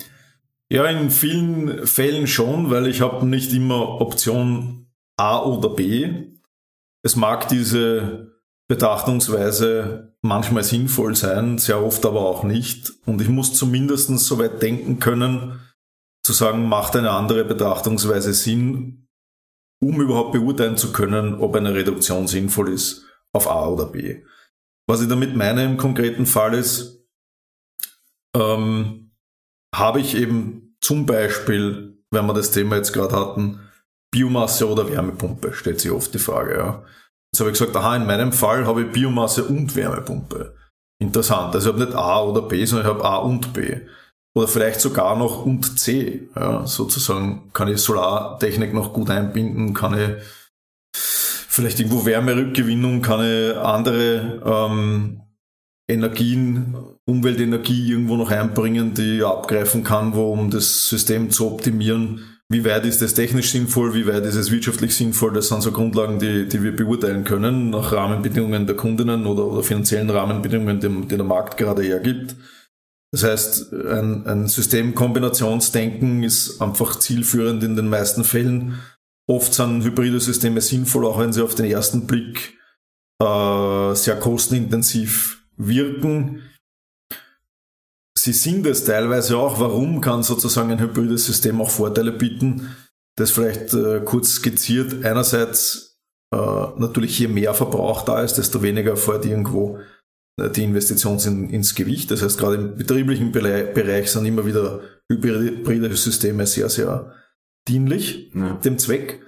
Ja, in vielen Fällen schon, weil ich habe nicht immer Option A oder B. Es mag diese Betrachtungsweise manchmal sinnvoll sein, sehr oft aber auch nicht. Und ich muss zumindest so weit denken können, zu sagen, macht eine andere Betrachtungsweise Sinn, um überhaupt beurteilen zu können, ob eine Reduktion sinnvoll ist auf A oder B. Was ich damit meine im konkreten Fall ist, ähm, habe ich eben zum Beispiel, wenn wir das Thema jetzt gerade hatten, Biomasse oder Wärmepumpe, stellt sich oft die Frage. Ja. Jetzt habe ich gesagt, aha, in meinem Fall habe ich Biomasse und Wärmepumpe. Interessant. Also ich habe nicht A oder B, sondern ich habe A und B. Oder vielleicht sogar noch und C. Ja, sozusagen kann ich Solartechnik noch gut einbinden, kann ich vielleicht irgendwo Wärmerückgewinnung, kann ich andere ähm, Energien, Umweltenergie irgendwo noch einbringen, die abgreifen kann, wo, um das System zu optimieren. Wie weit ist das technisch sinnvoll, wie weit ist es wirtschaftlich sinnvoll? Das sind so Grundlagen, die, die wir beurteilen können, nach Rahmenbedingungen der Kundinnen oder, oder finanziellen Rahmenbedingungen, die, die der Markt gerade hergibt. Das heißt, ein, ein Systemkombinationsdenken ist einfach zielführend in den meisten Fällen. Oft sind hybride Systeme sinnvoll, auch wenn sie auf den ersten Blick äh, sehr kostenintensiv wirken. Sie sind es teilweise auch. Warum kann sozusagen ein hybrides System auch Vorteile bieten? Das vielleicht äh, kurz skizziert. Einerseits äh, natürlich, je mehr Verbrauch da ist, desto weniger fährt irgendwo äh, die Investition in, ins Gewicht. Das heißt, gerade im betrieblichen Bereich sind immer wieder hybride Systeme sehr, sehr dienlich ja. dem Zweck.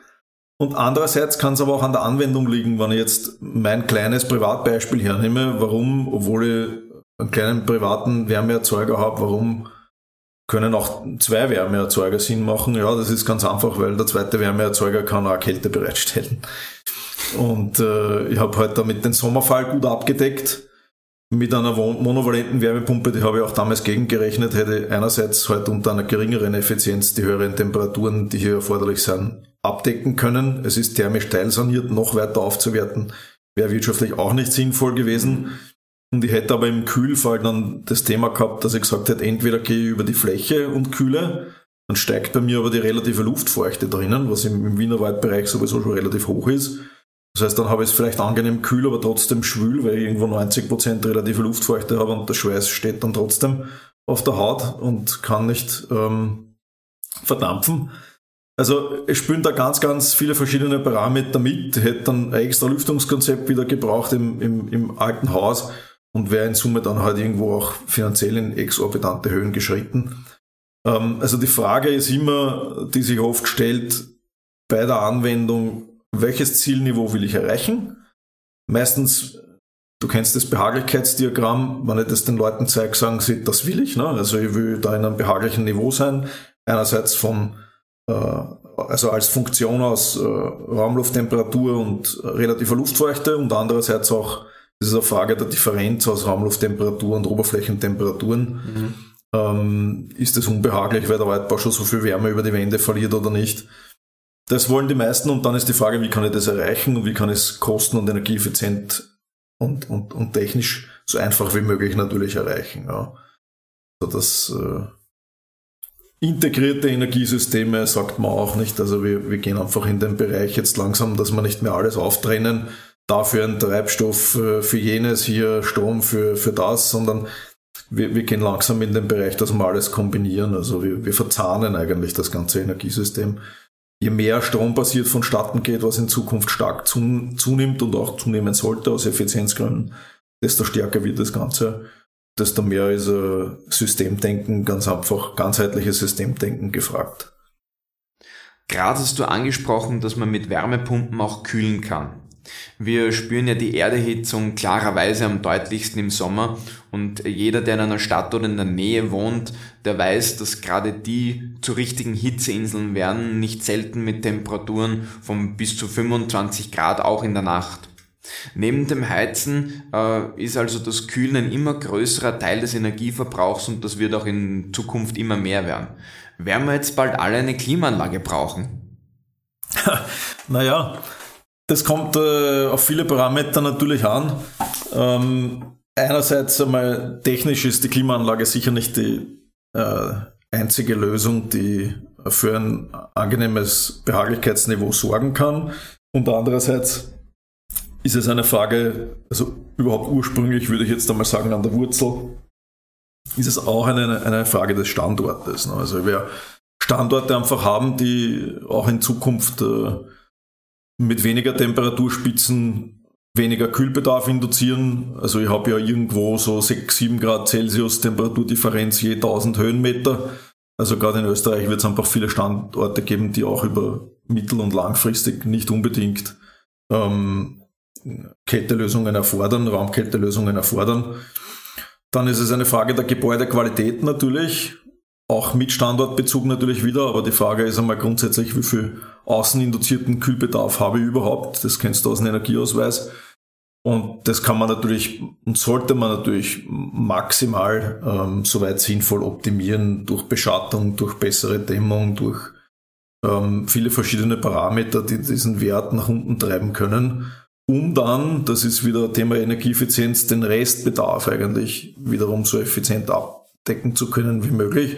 Und andererseits kann es aber auch an der Anwendung liegen, wenn ich jetzt mein kleines Privatbeispiel hernehme, warum, obwohl ich einen kleinen privaten Wärmeerzeuger habe, warum können auch zwei Wärmeerzeuger Sinn machen? Ja, das ist ganz einfach, weil der zweite Wärmeerzeuger kann auch Kälte bereitstellen. Und äh, ich habe heute damit den Sommerfall gut abgedeckt. Mit einer monovalenten Wärmepumpe, die habe ich auch damals gegengerechnet, hätte einerseits halt unter einer geringeren Effizienz die höheren Temperaturen, die hier erforderlich sind, abdecken können. Es ist thermisch teilsaniert, noch weiter aufzuwerten, wäre wirtschaftlich auch nicht sinnvoll gewesen. Und ich hätte aber im Kühlfall dann das Thema gehabt, dass ich gesagt hätte, entweder gehe ich über die Fläche und kühle, dann steigt bei mir aber die relative Luftfeuchte drinnen, was im, Wienerwaldbereich sowieso schon relativ hoch ist. Das heißt, dann habe ich es vielleicht angenehm kühl, aber trotzdem schwül, weil ich irgendwo 90% relative Luftfeuchte habe und der Schweiß steht dann trotzdem auf der Haut und kann nicht ähm, verdampfen. Also es spielen da ganz, ganz viele verschiedene Parameter mit. Hätte dann ein extra Lüftungskonzept wieder gebraucht im, im, im alten Haus und wäre in Summe dann halt irgendwo auch finanziell in exorbitante Höhen geschritten. Ähm, also die Frage ist immer, die sich oft stellt bei der Anwendung, welches Zielniveau will ich erreichen? Meistens, du kennst das Behaglichkeitsdiagramm, wenn ich das den Leuten zeige, sagen sie, das will ich. Ne? Also ich will da in einem behaglichen Niveau sein. Einerseits von, äh, also als Funktion aus äh, Raumlufttemperatur und relativer Luftfeuchte und andererseits auch, das ist eine Frage der Differenz aus Raumlufttemperatur und Oberflächentemperaturen. Mhm. Ähm, ist es unbehaglich, weil der Waldbau schon so viel Wärme über die Wände verliert oder nicht? Das wollen die meisten und dann ist die Frage, wie kann ich das erreichen und wie kann ich es kosten- und energieeffizient und, und, und technisch so einfach wie möglich natürlich erreichen. Ja. Also das äh, integrierte Energiesysteme sagt man auch nicht. Also wir, wir gehen einfach in den Bereich jetzt langsam, dass wir nicht mehr alles auftrennen, dafür ein Treibstoff äh, für jenes, hier Strom für, für das, sondern wir, wir gehen langsam in den Bereich, dass wir alles kombinieren. Also wir, wir verzahnen eigentlich das ganze Energiesystem je mehr Strom basiert vonstatten geht, was in Zukunft stark zunimmt und auch zunehmen sollte aus Effizienzgründen, desto stärker wird das Ganze, desto mehr ist Systemdenken, ganz einfach ganzheitliches Systemdenken gefragt. Gerade hast du angesprochen, dass man mit Wärmepumpen auch kühlen kann. Wir spüren ja die Erdehitzung klarerweise am deutlichsten im Sommer und jeder, der in einer Stadt oder in der Nähe wohnt, der weiß, dass gerade die zu richtigen Hitzeinseln werden, nicht selten mit Temperaturen von bis zu 25 Grad auch in der Nacht. Neben dem Heizen äh, ist also das Kühlen ein immer größerer Teil des Energieverbrauchs und das wird auch in Zukunft immer mehr werden. Werden wir jetzt bald alle eine Klimaanlage brauchen? [LAUGHS] naja, das kommt äh, auf viele Parameter natürlich an. Ähm, einerseits einmal technisch ist die Klimaanlage sicher nicht die äh, einzige Lösung, die für ein angenehmes Behaglichkeitsniveau sorgen kann. Und andererseits ist es eine Frage, also überhaupt ursprünglich würde ich jetzt einmal sagen, an der Wurzel ist es auch eine, eine Frage des Standortes. Ne? Also wer Standorte einfach haben, die auch in Zukunft äh, mit weniger Temperaturspitzen weniger Kühlbedarf induzieren. Also ich habe ja irgendwo so 6, 7 Grad Celsius Temperaturdifferenz je 1000 Höhenmeter. Also gerade in Österreich wird es einfach viele Standorte geben, die auch über mittel- und langfristig nicht unbedingt ähm, Kältelösungen erfordern, Raumkältelösungen erfordern. Dann ist es eine Frage der Gebäudequalität natürlich, auch mit Standortbezug natürlich wieder, aber die Frage ist einmal grundsätzlich, wie viel außeninduzierten Kühlbedarf habe ich überhaupt? Das kennst du aus dem Energieausweis. Und das kann man natürlich und sollte man natürlich maximal ähm, soweit sinnvoll optimieren durch Beschattung, durch bessere Dämmung, durch ähm, viele verschiedene Parameter, die diesen Wert nach unten treiben können, um dann, das ist wieder Thema Energieeffizienz, den Restbedarf eigentlich wiederum so effizient abdecken zu können wie möglich.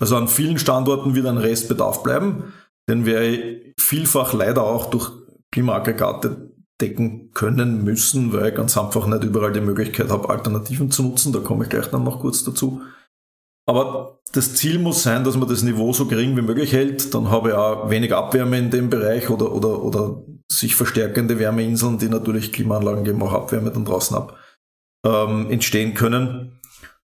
Also an vielen Standorten wird ein Restbedarf bleiben, den wir vielfach leider auch durch Klimaaggregate decken können müssen, weil ich ganz einfach nicht überall die Möglichkeit habe, Alternativen zu nutzen. Da komme ich gleich dann noch kurz dazu. Aber das Ziel muss sein, dass man das Niveau so gering wie möglich hält. Dann habe ich auch wenig Abwärme in dem Bereich oder, oder, oder sich verstärkende Wärmeinseln, die natürlich Klimaanlagen geben, auch Abwärme dann draußen ab, ähm, entstehen können.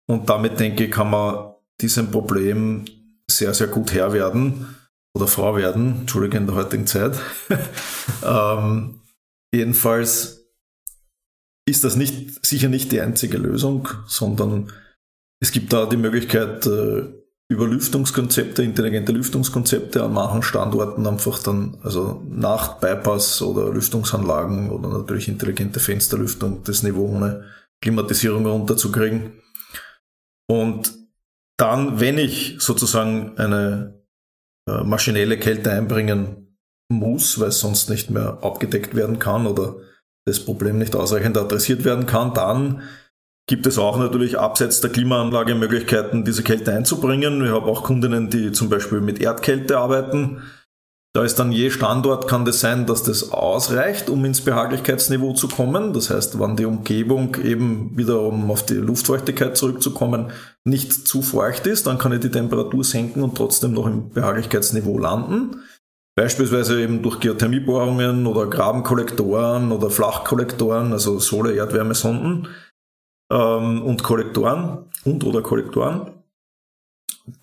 Und damit denke ich, kann man diesem Problem sehr, sehr gut Herr werden oder Frau werden, Entschuldige in der heutigen Zeit. [LAUGHS] ähm, jedenfalls ist das nicht, sicher nicht die einzige Lösung, sondern es gibt da die Möglichkeit, äh, über Lüftungskonzepte, intelligente Lüftungskonzepte an manchen Standorten einfach dann, also nach Bypass oder Lüftungsanlagen oder natürlich intelligente Fensterlüftung, das Niveau ohne Klimatisierung runterzukriegen. Und dann, wenn ich sozusagen eine äh, maschinelle Kälte einbringen muss, weil es sonst nicht mehr abgedeckt werden kann oder das Problem nicht ausreichend adressiert werden kann, dann gibt es auch natürlich abseits der Klimaanlage Möglichkeiten, diese Kälte einzubringen. Wir haben auch Kundinnen, die zum Beispiel mit Erdkälte arbeiten. Da ist dann je Standort, kann das sein, dass das ausreicht, um ins Behaglichkeitsniveau zu kommen. Das heißt, wenn die Umgebung eben wieder, um auf die Luftfeuchtigkeit zurückzukommen, nicht zu feucht ist, dann kann ich die Temperatur senken und trotzdem noch im Behaglichkeitsniveau landen. Beispielsweise eben durch Geothermiebohrungen oder Grabenkollektoren oder Flachkollektoren, also Sohle-Erdwärmesonden ähm, und Kollektoren und oder Kollektoren.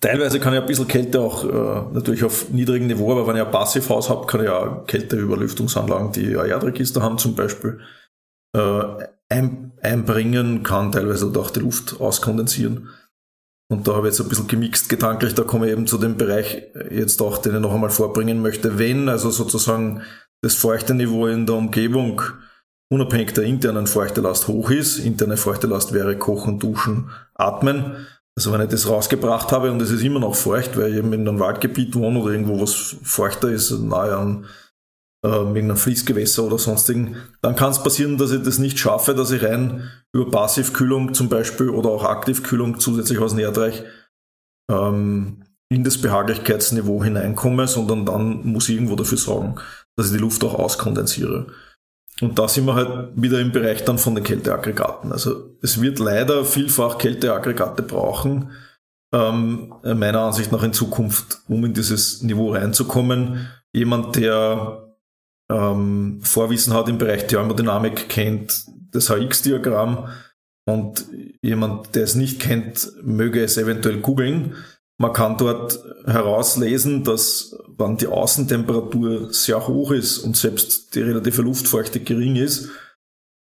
Teilweise kann ich ein bisschen Kälte auch äh, natürlich auf niedrigem Niveau, aber wenn ich ein Passivhaus habe, kann ich auch Kälte über Lüftungsanlagen, die ein Erdregister haben zum Beispiel, äh, ein, einbringen, kann teilweise auch die Luft auskondensieren. Und da habe ich jetzt ein bisschen gemixt gedanklich, da komme ich eben zu dem Bereich jetzt auch, den ich noch einmal vorbringen möchte. Wenn also sozusagen das feuchte Niveau in der Umgebung unabhängig der internen Feuchtelast hoch ist. Interne Feuchtelast wäre Kochen, Duschen, Atmen. Also wenn ich das rausgebracht habe und es ist immer noch feucht, weil ich eben in einem Waldgebiet wohne oder irgendwo was feuchter ist, nahe an äh, irgendeinem Fließgewässer oder sonstigen, dann kann es passieren, dass ich das nicht schaffe, dass ich rein über Passivkühlung zum Beispiel oder auch Aktivkühlung zusätzlich aus Erdreich ähm, in das Behaglichkeitsniveau hineinkomme, sondern dann muss ich irgendwo dafür sorgen, dass ich die Luft auch auskondensiere. Und da sind wir halt wieder im Bereich dann von den Kälteaggregaten. Also es wird leider vielfach Kälteaggregate brauchen, ähm, meiner Ansicht nach in Zukunft, um in dieses Niveau reinzukommen. Jemand, der ähm, Vorwissen hat im Bereich Thermodynamik, kennt das HX-Diagramm und jemand, der es nicht kennt, möge es eventuell googeln. Man kann dort herauslesen, dass wenn die Außentemperatur sehr hoch ist und selbst die relative Luftfeuchte gering ist,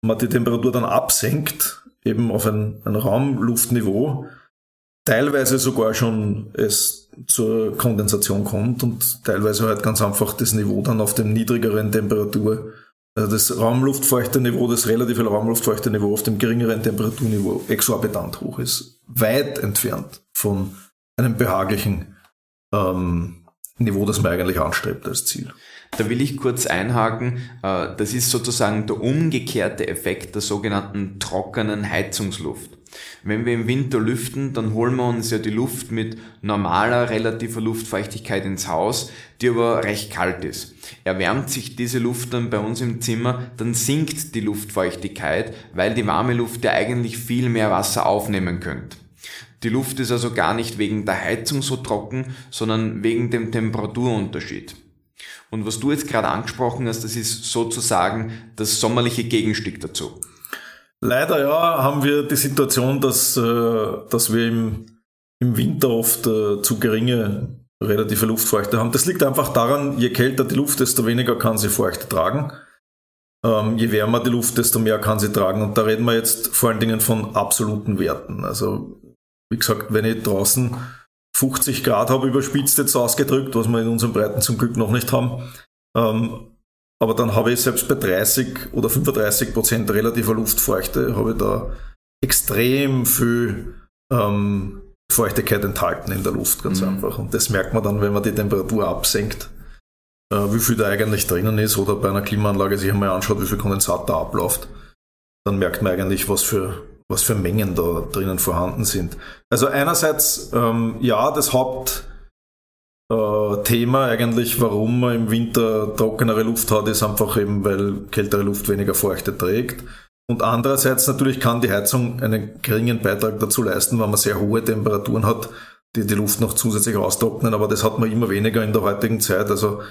man die Temperatur dann absenkt, eben auf ein, ein Raumluftniveau, teilweise sogar schon es zur Kondensation kommt und teilweise halt ganz einfach das Niveau dann auf dem niedrigeren Temperatur, also das raumluftfeuchte Niveau, das relative raumluftfeuchte Niveau auf dem geringeren Temperaturniveau exorbitant hoch ist. Weit entfernt von einem behaglichen ähm, Niveau, das man eigentlich anstrebt als Ziel. Da will ich kurz einhaken. Äh, das ist sozusagen der umgekehrte Effekt der sogenannten trockenen Heizungsluft. Wenn wir im Winter lüften, dann holen wir uns ja die Luft mit normaler relativer Luftfeuchtigkeit ins Haus, die aber recht kalt ist. Erwärmt sich diese Luft dann bei uns im Zimmer, dann sinkt die Luftfeuchtigkeit, weil die warme Luft ja eigentlich viel mehr Wasser aufnehmen könnte. Die Luft ist also gar nicht wegen der Heizung so trocken, sondern wegen dem Temperaturunterschied. Und was du jetzt gerade angesprochen hast, das ist sozusagen das sommerliche Gegenstück dazu. Leider ja, haben wir die Situation, dass, äh, dass wir im, im Winter oft äh, zu geringe relative Luftfeuchte haben. Das liegt einfach daran, je kälter die Luft, desto weniger kann sie Feuchte tragen. Ähm, je wärmer die Luft, desto mehr kann sie tragen. Und da reden wir jetzt vor allen Dingen von absoluten Werten. Also, wie gesagt, wenn ich draußen 50 Grad habe, überspitzt jetzt ausgedrückt, was wir in unseren Breiten zum Glück noch nicht haben, ähm, aber dann habe ich selbst bei 30 oder 35 Prozent relativer Luftfeuchte, habe ich da extrem viel ähm, Feuchtigkeit enthalten in der Luft, ganz mhm. einfach. Und das merkt man dann, wenn man die Temperatur absenkt, äh, wie viel da eigentlich drinnen ist oder bei einer Klimaanlage sich einmal anschaut, wie viel Kondensat da abläuft. Dann merkt man eigentlich, was für, was für Mengen da drinnen vorhanden sind. Also einerseits, ähm, ja, das Haupt, äh, eigentlich, warum man im Winter trockenere Luft hat, ist einfach eben, weil kältere Luft weniger Feuchte trägt. Und andererseits natürlich kann die Heizung einen geringen Beitrag dazu leisten, wenn man sehr hohe Temperaturen hat, die die Luft noch zusätzlich austrocknen, aber das hat man immer weniger in der heutigen Zeit. Also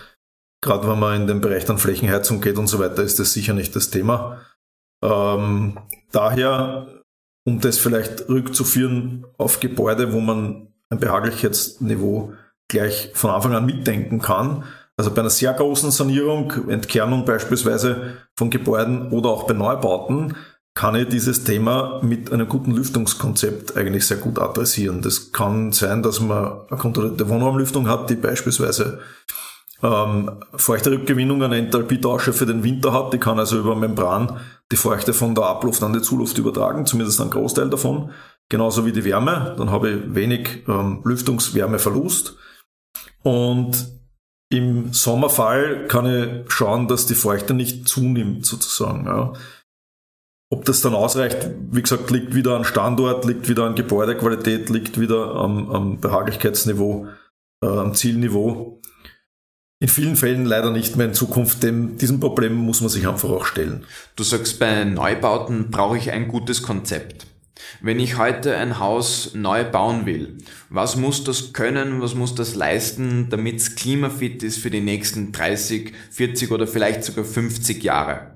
gerade wenn man in den Bereich dann Flächenheizung geht und so weiter, ist das sicher nicht das Thema. Ähm, daher, um das vielleicht rückzuführen auf Gebäude, wo man ein Behaglichkeitsniveau gleich von Anfang an mitdenken kann. Also bei einer sehr großen Sanierung, Entkernung beispielsweise von Gebäuden oder auch bei Neubauten, kann ich dieses Thema mit einem guten Lüftungskonzept eigentlich sehr gut adressieren. Das kann sein, dass man eine kontrollierte Wohnraumlüftung hat, die beispielsweise ähm, Feuchterückgewinnung, eine Enthalpietausche für den Winter hat. Die kann also über Membran die Feuchte von der Abluft an die Zuluft übertragen, zumindest einen Großteil davon. Genauso wie die Wärme. Dann habe ich wenig ähm, Lüftungswärmeverlust. Und im Sommerfall kann ich schauen, dass die Feuchte nicht zunimmt, sozusagen. Ja. Ob das dann ausreicht, wie gesagt, liegt wieder an Standort, liegt wieder an Gebäudequalität, liegt wieder am, am Behaglichkeitsniveau, äh, am Zielniveau. In vielen Fällen leider nicht mehr in Zukunft. Dem, diesem Problem muss man sich einfach auch stellen. Du sagst, bei Neubauten brauche ich ein gutes Konzept. Wenn ich heute ein Haus neu bauen will, was muss das können, was muss das leisten, damit es klimafit ist für die nächsten 30, 40 oder vielleicht sogar 50 Jahre?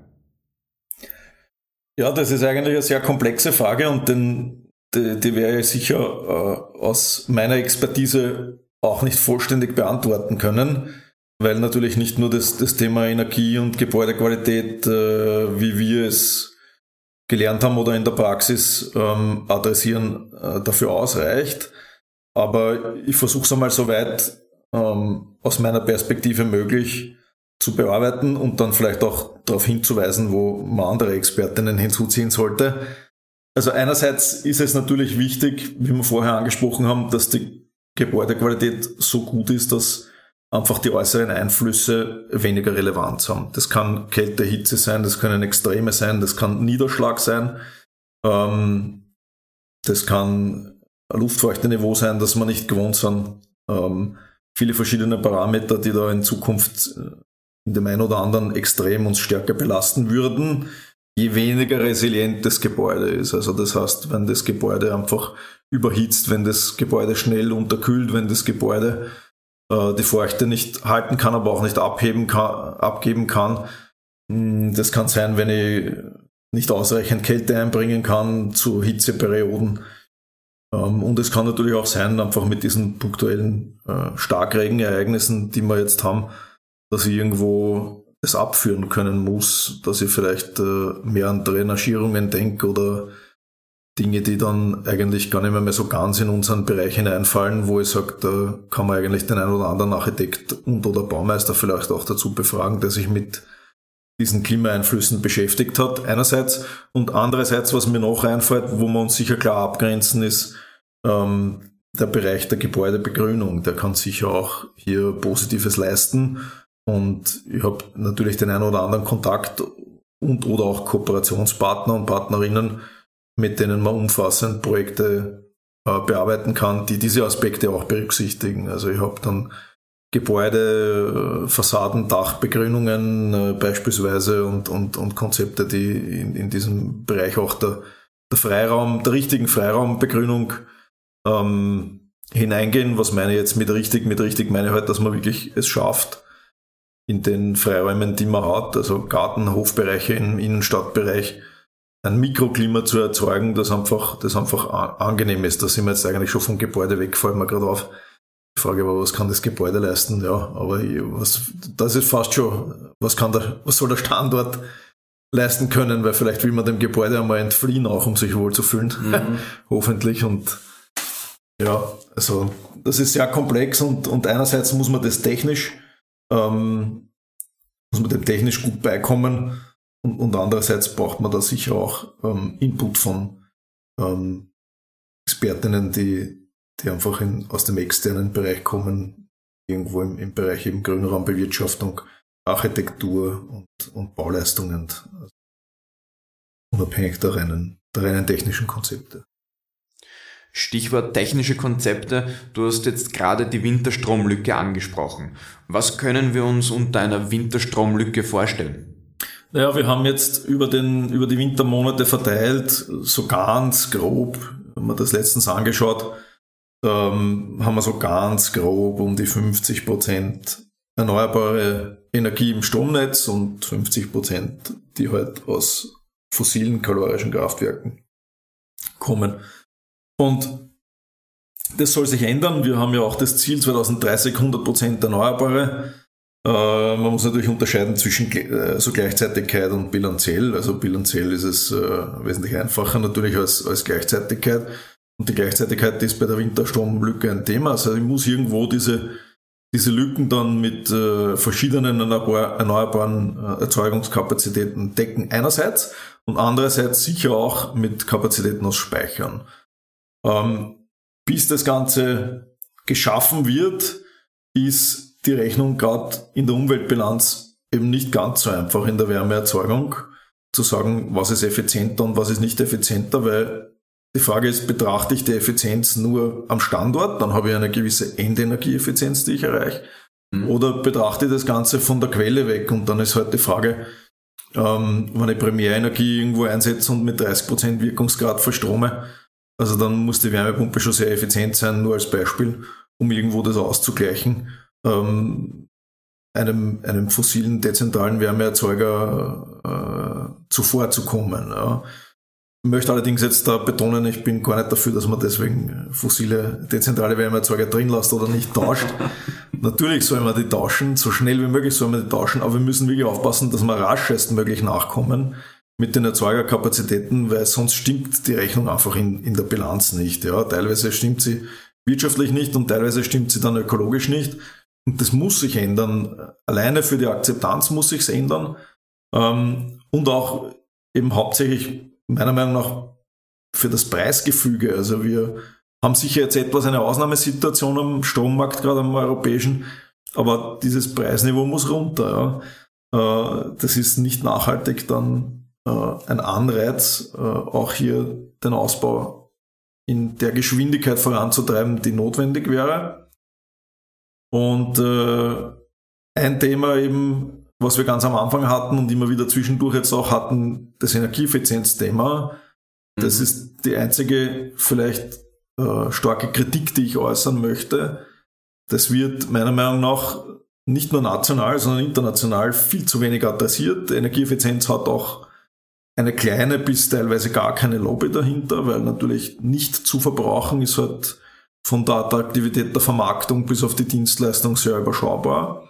Ja, das ist eigentlich eine sehr komplexe Frage und den, die, die werde ich sicher äh, aus meiner Expertise auch nicht vollständig beantworten können, weil natürlich nicht nur das, das Thema Energie und Gebäudequalität, äh, wie wir es gelernt haben oder in der Praxis ähm, adressieren, äh, dafür ausreicht. Aber ich versuche es einmal so weit ähm, aus meiner Perspektive möglich zu bearbeiten und dann vielleicht auch darauf hinzuweisen, wo man andere Expertinnen hinzuziehen sollte. Also einerseits ist es natürlich wichtig, wie wir vorher angesprochen haben, dass die Gebäudequalität so gut ist, dass einfach die äußeren Einflüsse weniger Relevanz haben. Das kann Kälte, Hitze sein, das können Extreme sein, das kann Niederschlag sein, ähm, das kann Luftfeuchteniveau sein, das man nicht gewohnt sind. Ähm, viele verschiedene Parameter, die da in Zukunft äh, in dem einen oder anderen extrem uns stärker belasten würden, je weniger resilient das Gebäude ist. Also das heißt, wenn das Gebäude einfach überhitzt, wenn das Gebäude schnell unterkühlt, wenn das Gebäude die Feuchte nicht halten kann, aber auch nicht abheben kann, abgeben kann. Hm, das kann sein, wenn ich nicht ausreichend Kälte einbringen kann zu Hitzeperioden. Ähm, und es kann natürlich auch sein, einfach mit diesen punktuellen äh, Starkregenereignissen, die wir jetzt haben, dass ich irgendwo es abführen können muss, dass ich vielleicht äh, mehr an Drainagierungen denke oder Dinge, die dann eigentlich gar nicht mehr, mehr so ganz in unseren Bereich hineinfallen, wo ich sage, da kann man eigentlich den einen oder anderen Architekt und oder Baumeister vielleicht auch dazu befragen, der sich mit diesen Klimaeinflüssen beschäftigt hat, einerseits. Und andererseits, was mir noch einfällt, wo wir uns sicher klar abgrenzen, ist ähm, der Bereich der Gebäudebegrünung. Der kann sicher auch hier Positives leisten. Und ich habe natürlich den einen oder anderen Kontakt und oder auch Kooperationspartner und Partnerinnen, mit denen man umfassend Projekte äh, bearbeiten kann, die diese Aspekte auch berücksichtigen. Also ich habe dann Gebäude, äh, Fassaden, Dachbegrünungen äh, beispielsweise und, und, und Konzepte, die in, in diesem Bereich auch der, der Freiraum, der richtigen Freiraumbegrünung ähm, hineingehen. Was meine ich jetzt mit richtig? Mit richtig meine ich halt, dass man wirklich es schafft, in den Freiräumen, die man hat, also Garten, Hofbereiche im Innenstadtbereich, ein Mikroklima zu erzeugen, das einfach, das einfach angenehm ist. Da sind wir jetzt eigentlich schon vom Gebäude weg, fällt mir gerade auf. Die Frage war, was kann das Gebäude leisten? Ja, aber was, das ist fast schon, was kann der, was soll der Standort leisten können, weil vielleicht will man dem Gebäude einmal entfliehen, auch um sich wohl zu fühlen. Mhm. [LAUGHS] Hoffentlich. Und ja, also das ist sehr komplex und, und einerseits muss man das technisch, ähm, muss man dem technisch gut beikommen und, und andererseits braucht man da sicher auch ähm, Input von ähm, Expertinnen, die, die einfach in, aus dem externen Bereich kommen, irgendwo im, im Bereich eben Grünraumbewirtschaftung, Architektur und, und Bauleistungen, also unabhängig der reinen, der reinen technischen Konzepte. Stichwort technische Konzepte. Du hast jetzt gerade die Winterstromlücke angesprochen. Was können wir uns unter einer Winterstromlücke vorstellen? Naja, wir haben jetzt über, den, über die Wintermonate verteilt, so ganz grob, wenn man das letztens angeschaut, ähm, haben wir so ganz grob um die 50 Prozent erneuerbare Energie im Stromnetz und 50 Prozent, die halt aus fossilen kalorischen Kraftwerken kommen. Und das soll sich ändern. Wir haben ja auch das Ziel 2030 100 Prozent Erneuerbare. Äh, man muss natürlich unterscheiden zwischen äh, so Gleichzeitigkeit und bilanziell. Also bilanziell ist es äh, wesentlich einfacher natürlich als, als Gleichzeitigkeit. Und die Gleichzeitigkeit ist bei der Winterstromlücke ein Thema. Also ich muss irgendwo diese, diese Lücken dann mit äh, verschiedenen erneuerbaren Erzeugungskapazitäten decken einerseits und andererseits sicher auch mit Kapazitäten aus Speichern. Ähm, bis das Ganze geschaffen wird, ist die Rechnung gerade in der Umweltbilanz eben nicht ganz so einfach in der Wärmeerzeugung zu sagen, was ist effizienter und was ist nicht effizienter, weil die Frage ist, betrachte ich die Effizienz nur am Standort, dann habe ich eine gewisse Endenergieeffizienz, die ich erreiche, mhm. oder betrachte ich das Ganze von der Quelle weg und dann ist halt die Frage, ähm, wenn ich Primärenergie irgendwo einsetze und mit 30% Wirkungsgrad verstrome, also dann muss die Wärmepumpe schon sehr effizient sein, nur als Beispiel, um irgendwo das auszugleichen. Ähm, einem, einem fossilen dezentralen Wärmeerzeuger äh, zuvorzukommen. Ja. Ich möchte allerdings jetzt da betonen, ich bin gar nicht dafür, dass man deswegen fossile dezentrale Wärmeerzeuger drin lässt oder nicht tauscht. [LAUGHS] Natürlich soll man die tauschen, so schnell wie möglich soll man die tauschen, aber wir müssen wirklich aufpassen, dass wir raschestmöglich nachkommen mit den Erzeugerkapazitäten, weil sonst stimmt die Rechnung einfach in, in der Bilanz nicht. Ja, teilweise stimmt sie wirtschaftlich nicht und teilweise stimmt sie dann ökologisch nicht. Und das muss sich ändern. Alleine für die Akzeptanz muss sich's ändern. Ähm, und auch eben hauptsächlich meiner Meinung nach für das Preisgefüge. Also wir haben sicher jetzt etwas eine Ausnahmesituation am Strommarkt, gerade am europäischen, aber dieses Preisniveau muss runter. Ja. Äh, das ist nicht nachhaltig dann äh, ein Anreiz, äh, auch hier den Ausbau in der Geschwindigkeit voranzutreiben, die notwendig wäre. Und äh, ein Thema eben, was wir ganz am Anfang hatten und immer wieder zwischendurch jetzt auch hatten, das Energieeffizienzthema. Das mhm. ist die einzige vielleicht äh, starke Kritik, die ich äußern möchte. Das wird meiner Meinung nach nicht nur national, sondern international viel zu wenig adressiert. Energieeffizienz hat auch eine kleine bis teilweise gar keine Lobby dahinter, weil natürlich nicht zu verbrauchen ist halt von der Attraktivität der Vermarktung bis auf die Dienstleistung sehr überschaubar.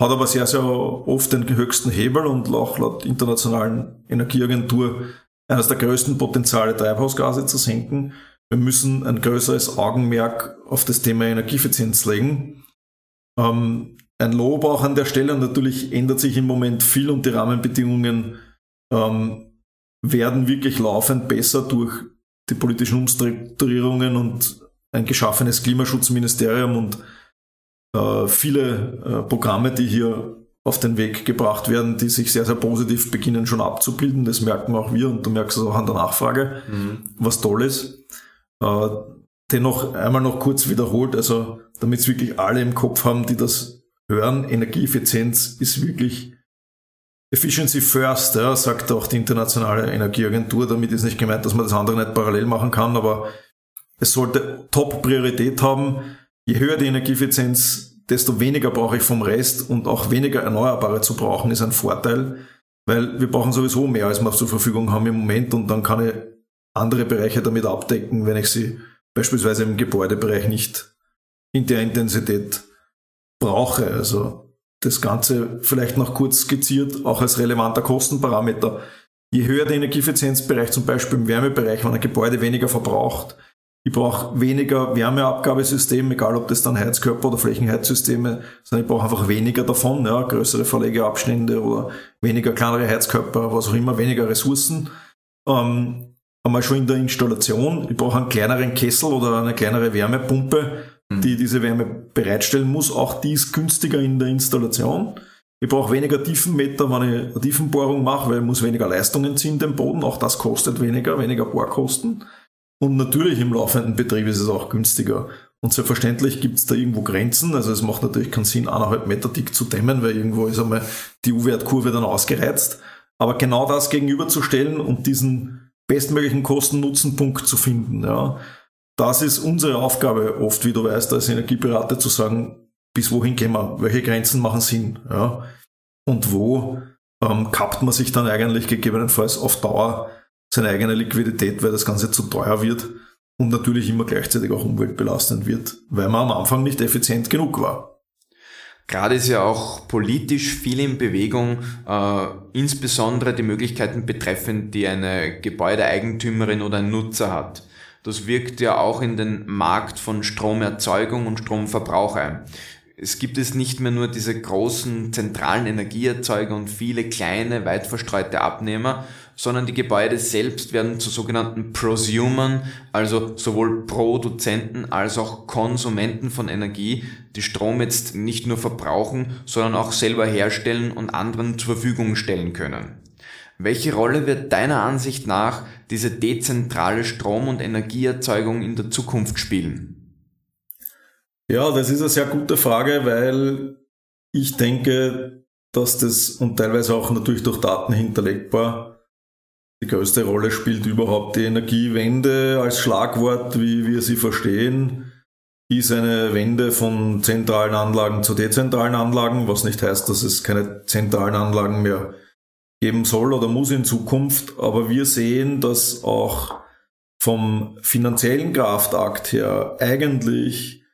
Hat aber sehr, sehr oft den höchsten Hebel und auch laut internationalen Energieagentur eines der größten Potenziale, Treibhausgase zu senken. Wir müssen ein größeres Augenmerk auf das Thema Energieeffizienz legen. Ähm, ein Lob auch an der Stelle. Natürlich ändert sich im Moment viel und die Rahmenbedingungen ähm, werden wirklich laufend besser durch die politischen Umstrukturierungen und ein geschaffenes Klimaschutzministerium und äh, viele äh, Programme, die hier auf den Weg gebracht werden, die sich sehr, sehr positiv beginnen schon abzubilden. Das merken auch wir und du merkst es auch an der Nachfrage, mhm. was toll ist. Äh, dennoch einmal noch kurz wiederholt, also damit es wirklich alle im Kopf haben, die das hören, Energieeffizienz ist wirklich Efficiency first, ja, sagt auch die internationale Energieagentur. Damit ist nicht gemeint, dass man das andere nicht parallel machen kann, aber es sollte Top-Priorität haben. Je höher die Energieeffizienz, desto weniger brauche ich vom Rest und auch weniger Erneuerbare zu brauchen, ist ein Vorteil, weil wir brauchen sowieso mehr, als wir zur Verfügung haben im Moment und dann kann ich andere Bereiche damit abdecken, wenn ich sie beispielsweise im Gebäudebereich nicht in der Intensität brauche. Also das Ganze vielleicht noch kurz skizziert, auch als relevanter Kostenparameter. Je höher der Energieeffizienzbereich, zum Beispiel im Wärmebereich, wenn ein Gebäude weniger verbraucht, ich brauche weniger Wärmeabgabesystem, egal ob das dann Heizkörper oder Flächenheizsysteme sind, ich brauche einfach weniger davon, ja, größere Verlegeabstände oder weniger kleinere Heizkörper, was auch immer, weniger Ressourcen. Ähm, einmal schon in der Installation, ich brauche einen kleineren Kessel oder eine kleinere Wärmepumpe, mhm. die diese Wärme bereitstellen muss. Auch die ist günstiger in der Installation. Ich brauche weniger Tiefenmeter, wenn ich eine Tiefenbohrung mache, weil ich muss weniger Leistungen ziehen, den Boden. Auch das kostet weniger, weniger Bohrkosten. Und natürlich im laufenden Betrieb ist es auch günstiger. Und selbstverständlich gibt es da irgendwo Grenzen. Also es macht natürlich keinen Sinn, eineinhalb Meter dick zu dämmen, weil irgendwo ist einmal die U-Wertkurve dann ausgereizt. Aber genau das gegenüberzustellen und diesen bestmöglichen Kosten-Nutzen-Punkt zu finden, ja, das ist unsere Aufgabe oft, wie du weißt, als Energieberater zu sagen, bis wohin gehen wir, welche Grenzen machen Sinn, ja, und wo ähm, kappt man sich dann eigentlich gegebenenfalls auf Dauer seine eigene Liquidität, weil das Ganze zu teuer wird und natürlich immer gleichzeitig auch umweltbelastend wird, weil man am Anfang nicht effizient genug war. Gerade ist ja auch politisch viel in Bewegung, äh, insbesondere die Möglichkeiten betreffend, die eine Gebäudeeigentümerin oder ein Nutzer hat. Das wirkt ja auch in den Markt von Stromerzeugung und Stromverbrauch ein es gibt es nicht mehr nur diese großen zentralen Energieerzeuger und viele kleine, weit verstreute Abnehmer, sondern die Gebäude selbst werden zu sogenannten Prosumern, also sowohl Produzenten als auch Konsumenten von Energie, die Strom jetzt nicht nur verbrauchen, sondern auch selber herstellen und anderen zur Verfügung stellen können. Welche Rolle wird deiner Ansicht nach diese dezentrale Strom- und Energieerzeugung in der Zukunft spielen? Ja, das ist eine sehr gute Frage, weil ich denke, dass das und teilweise auch natürlich durch Daten hinterlegbar die größte Rolle spielt überhaupt die Energiewende als Schlagwort, wie wir sie verstehen, ist eine Wende von zentralen Anlagen zu dezentralen Anlagen, was nicht heißt, dass es keine zentralen Anlagen mehr geben soll oder muss in Zukunft. Aber wir sehen, dass auch vom finanziellen Kraftakt her eigentlich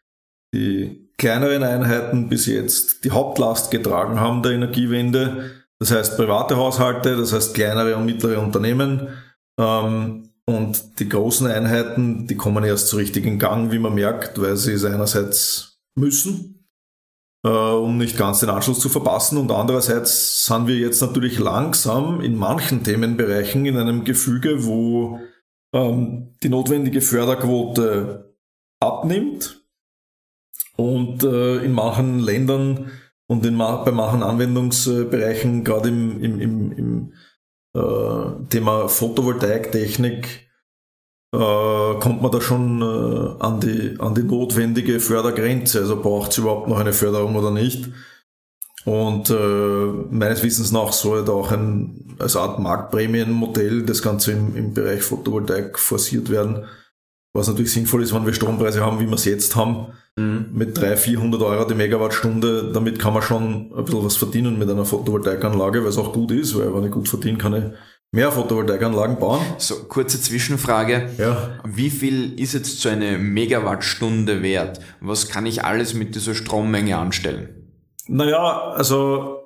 die kleineren Einheiten bis jetzt die Hauptlast getragen haben der Energiewende. Das heißt private Haushalte, das heißt kleinere und mittlere Unternehmen. Ähm, und die großen Einheiten, die kommen erst so richtig in Gang, wie man merkt, weil sie es einerseits müssen, äh, um nicht ganz den Anschluss zu verpassen. Und andererseits sind wir jetzt natürlich langsam in manchen Themenbereichen in einem Gefüge, wo ähm, die notwendige Förderquote abnimmt und äh, in manchen Ländern und in, bei manchen Anwendungsbereichen, gerade im, im, im, im äh, Thema Photovoltaiktechnik, äh, kommt man da schon äh, an, die, an die notwendige Fördergrenze. Also braucht es überhaupt noch eine Förderung oder nicht. Und äh, meines Wissens nach soll da auch ein als Art Marktprämienmodell das Ganze im, im Bereich Photovoltaik forciert werden. Was natürlich sinnvoll ist, wenn wir Strompreise haben, wie wir es jetzt haben, mhm. mit 300, 400 Euro die Megawattstunde. Damit kann man schon ein bisschen was verdienen mit einer Photovoltaikanlage, weil es auch gut ist, weil wenn ich gut verdiene, kann ich mehr Photovoltaikanlagen bauen. So, kurze Zwischenfrage. Ja. Wie viel ist jetzt so eine Megawattstunde wert? Was kann ich alles mit dieser Strommenge anstellen? Naja, also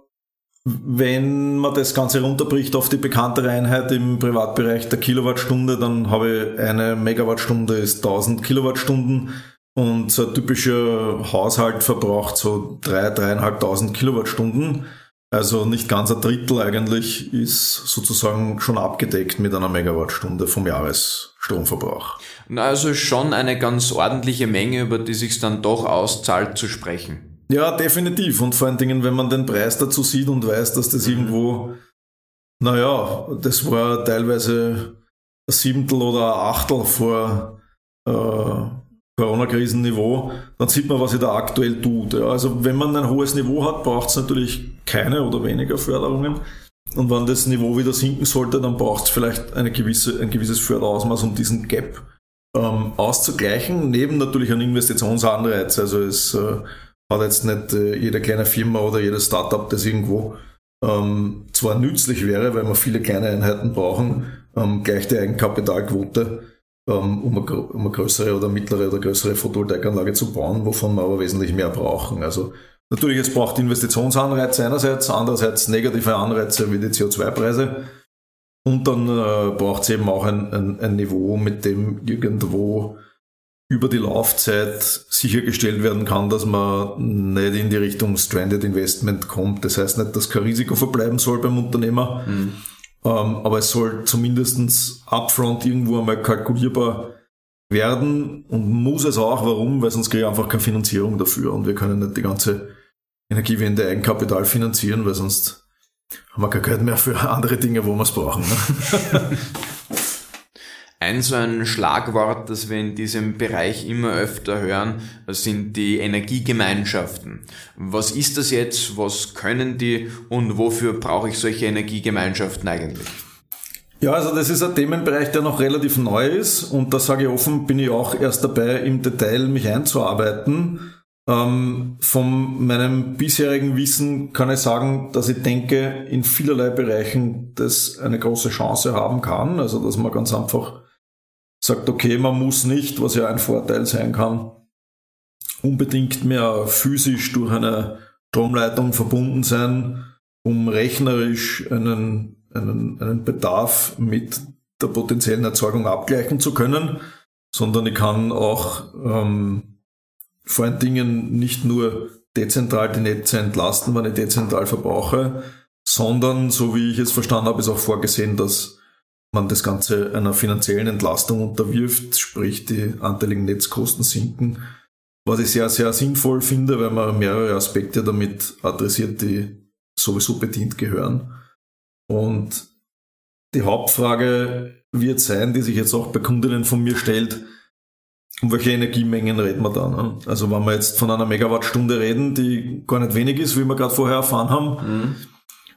wenn man das Ganze runterbricht auf die bekanntere Einheit im Privatbereich der Kilowattstunde, dann habe ich eine Megawattstunde ist 1000 Kilowattstunden und so ein typischer Haushalt verbraucht so 3.000, 3.500 Kilowattstunden. Also nicht ganz ein Drittel eigentlich ist sozusagen schon abgedeckt mit einer Megawattstunde vom Jahresstromverbrauch. Na, also schon eine ganz ordentliche Menge, über die sich dann doch auszahlt zu sprechen. Ja, definitiv. Und vor allen Dingen, wenn man den Preis dazu sieht und weiß, dass das mhm. irgendwo, naja, das war teilweise ein Siebtel oder ein Achtel vor äh, Corona-Krisenniveau, dann sieht man, was sich da aktuell tut. Ja, also wenn man ein hohes Niveau hat, braucht es natürlich keine oder weniger Förderungen. Und wenn das Niveau wieder sinken sollte, dann braucht es vielleicht eine gewisse, ein gewisses Förderausmaß, um diesen Gap ähm, auszugleichen, neben natürlich einem Investitionsanreiz. Also es äh, hat jetzt nicht äh, jede kleine Firma oder jedes Startup, das irgendwo ähm, zwar nützlich wäre, weil wir viele kleine Einheiten brauchen, ähm, gleich die Eigenkapitalquote, ähm, um, eine, um eine größere oder mittlere oder größere Photovoltaikanlage zu bauen, wovon wir aber wesentlich mehr brauchen. Also Natürlich, es braucht Investitionsanreize einerseits, andererseits negative Anreize wie die CO2-Preise. Und dann äh, braucht es eben auch ein, ein, ein, Niveau, mit dem irgendwo über die Laufzeit sichergestellt werden kann, dass man nicht in die Richtung Stranded Investment kommt. Das heißt nicht, dass kein Risiko verbleiben soll beim Unternehmer, mhm. ähm, aber es soll zumindestens upfront irgendwo einmal kalkulierbar werden und muss es auch. Warum? Weil sonst kriege ich einfach keine Finanzierung dafür und wir können nicht die ganze Energiewende Eigenkapital finanzieren, weil sonst haben wir kein Geld mehr für andere Dinge, wo wir es brauchen. Ne? [LAUGHS] Ein so ein Schlagwort, das wir in diesem Bereich immer öfter hören, sind die Energiegemeinschaften. Was ist das jetzt? Was können die? Und wofür brauche ich solche Energiegemeinschaften eigentlich? Ja, also das ist ein Themenbereich, der noch relativ neu ist und da sage ich offen, bin ich auch erst dabei, im Detail mich einzuarbeiten. Ähm, von meinem bisherigen Wissen kann ich sagen, dass ich denke, in vielerlei Bereichen das eine große Chance haben kann. Also dass man ganz einfach sagt, okay, man muss nicht, was ja ein Vorteil sein kann, unbedingt mehr physisch durch eine Stromleitung verbunden sein, um rechnerisch einen, einen, einen Bedarf mit der potenziellen Erzeugung abgleichen zu können, sondern ich kann auch ähm, vor allen Dingen nicht nur dezentral die Netze entlasten, wenn ich dezentral verbrauche, sondern, so wie ich es verstanden habe, ist auch vorgesehen, dass man das Ganze einer finanziellen Entlastung unterwirft, sprich die anteiligen Netzkosten sinken, was ich sehr, sehr sinnvoll finde, weil man mehrere Aspekte damit adressiert, die sowieso bedient gehören. Und die Hauptfrage wird sein, die sich jetzt auch bei Kundinnen von mir stellt, um welche Energiemengen reden wir da? Ne? Also wenn wir jetzt von einer Megawattstunde reden, die gar nicht wenig ist, wie wir gerade vorher erfahren haben, mhm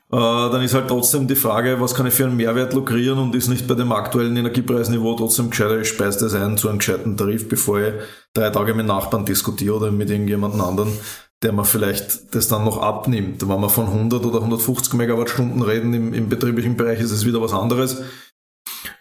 dann ist halt trotzdem die Frage, was kann ich für einen Mehrwert lukrieren und ist nicht bei dem aktuellen Energiepreisniveau trotzdem gescheiter, ich speise das ein zu einem gescheiten Tarif, bevor ich drei Tage mit Nachbarn diskutiere oder mit irgendjemandem anderen, der mir vielleicht das dann noch abnimmt. Wenn wir von 100 oder 150 Megawattstunden reden im, im betrieblichen Bereich, ist es wieder was anderes.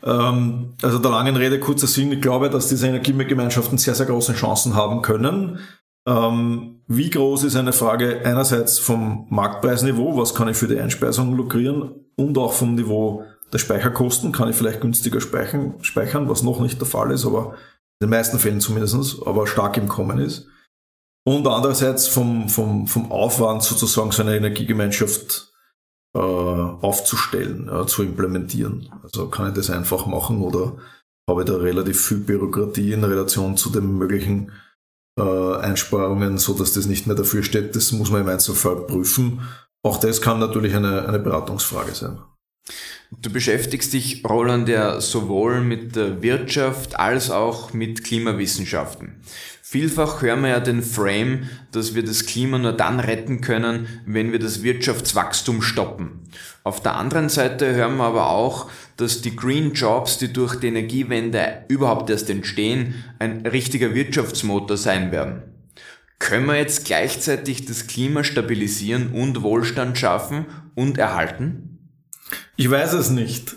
Ähm, also der langen Rede kurzer Sinn, ich glaube, dass diese Energiegemeinschaften sehr, sehr große Chancen haben können. Ähm, wie groß ist eine Frage einerseits vom Marktpreisniveau, was kann ich für die Einspeisung lukrieren und auch vom Niveau der Speicherkosten, kann ich vielleicht günstiger speichern, speichern, was noch nicht der Fall ist, aber in den meisten Fällen zumindest, aber stark im Kommen ist. Und andererseits vom, vom, vom Aufwand sozusagen so eine Energiegemeinschaft äh, aufzustellen, äh, zu implementieren. Also kann ich das einfach machen oder habe ich da relativ viel Bürokratie in Relation zu dem möglichen Einsparungen, so das nicht mehr dafür steht. Das muss man im Einzelfall prüfen. Auch das kann natürlich eine, eine Beratungsfrage sein. Du beschäftigst dich, Roland, ja sowohl mit der Wirtschaft als auch mit Klimawissenschaften. Vielfach hören wir ja den Frame, dass wir das Klima nur dann retten können, wenn wir das Wirtschaftswachstum stoppen. Auf der anderen Seite hören wir aber auch, dass die Green Jobs, die durch die Energiewende überhaupt erst entstehen, ein richtiger Wirtschaftsmotor sein werden. Können wir jetzt gleichzeitig das Klima stabilisieren und Wohlstand schaffen und erhalten? Ich weiß es nicht.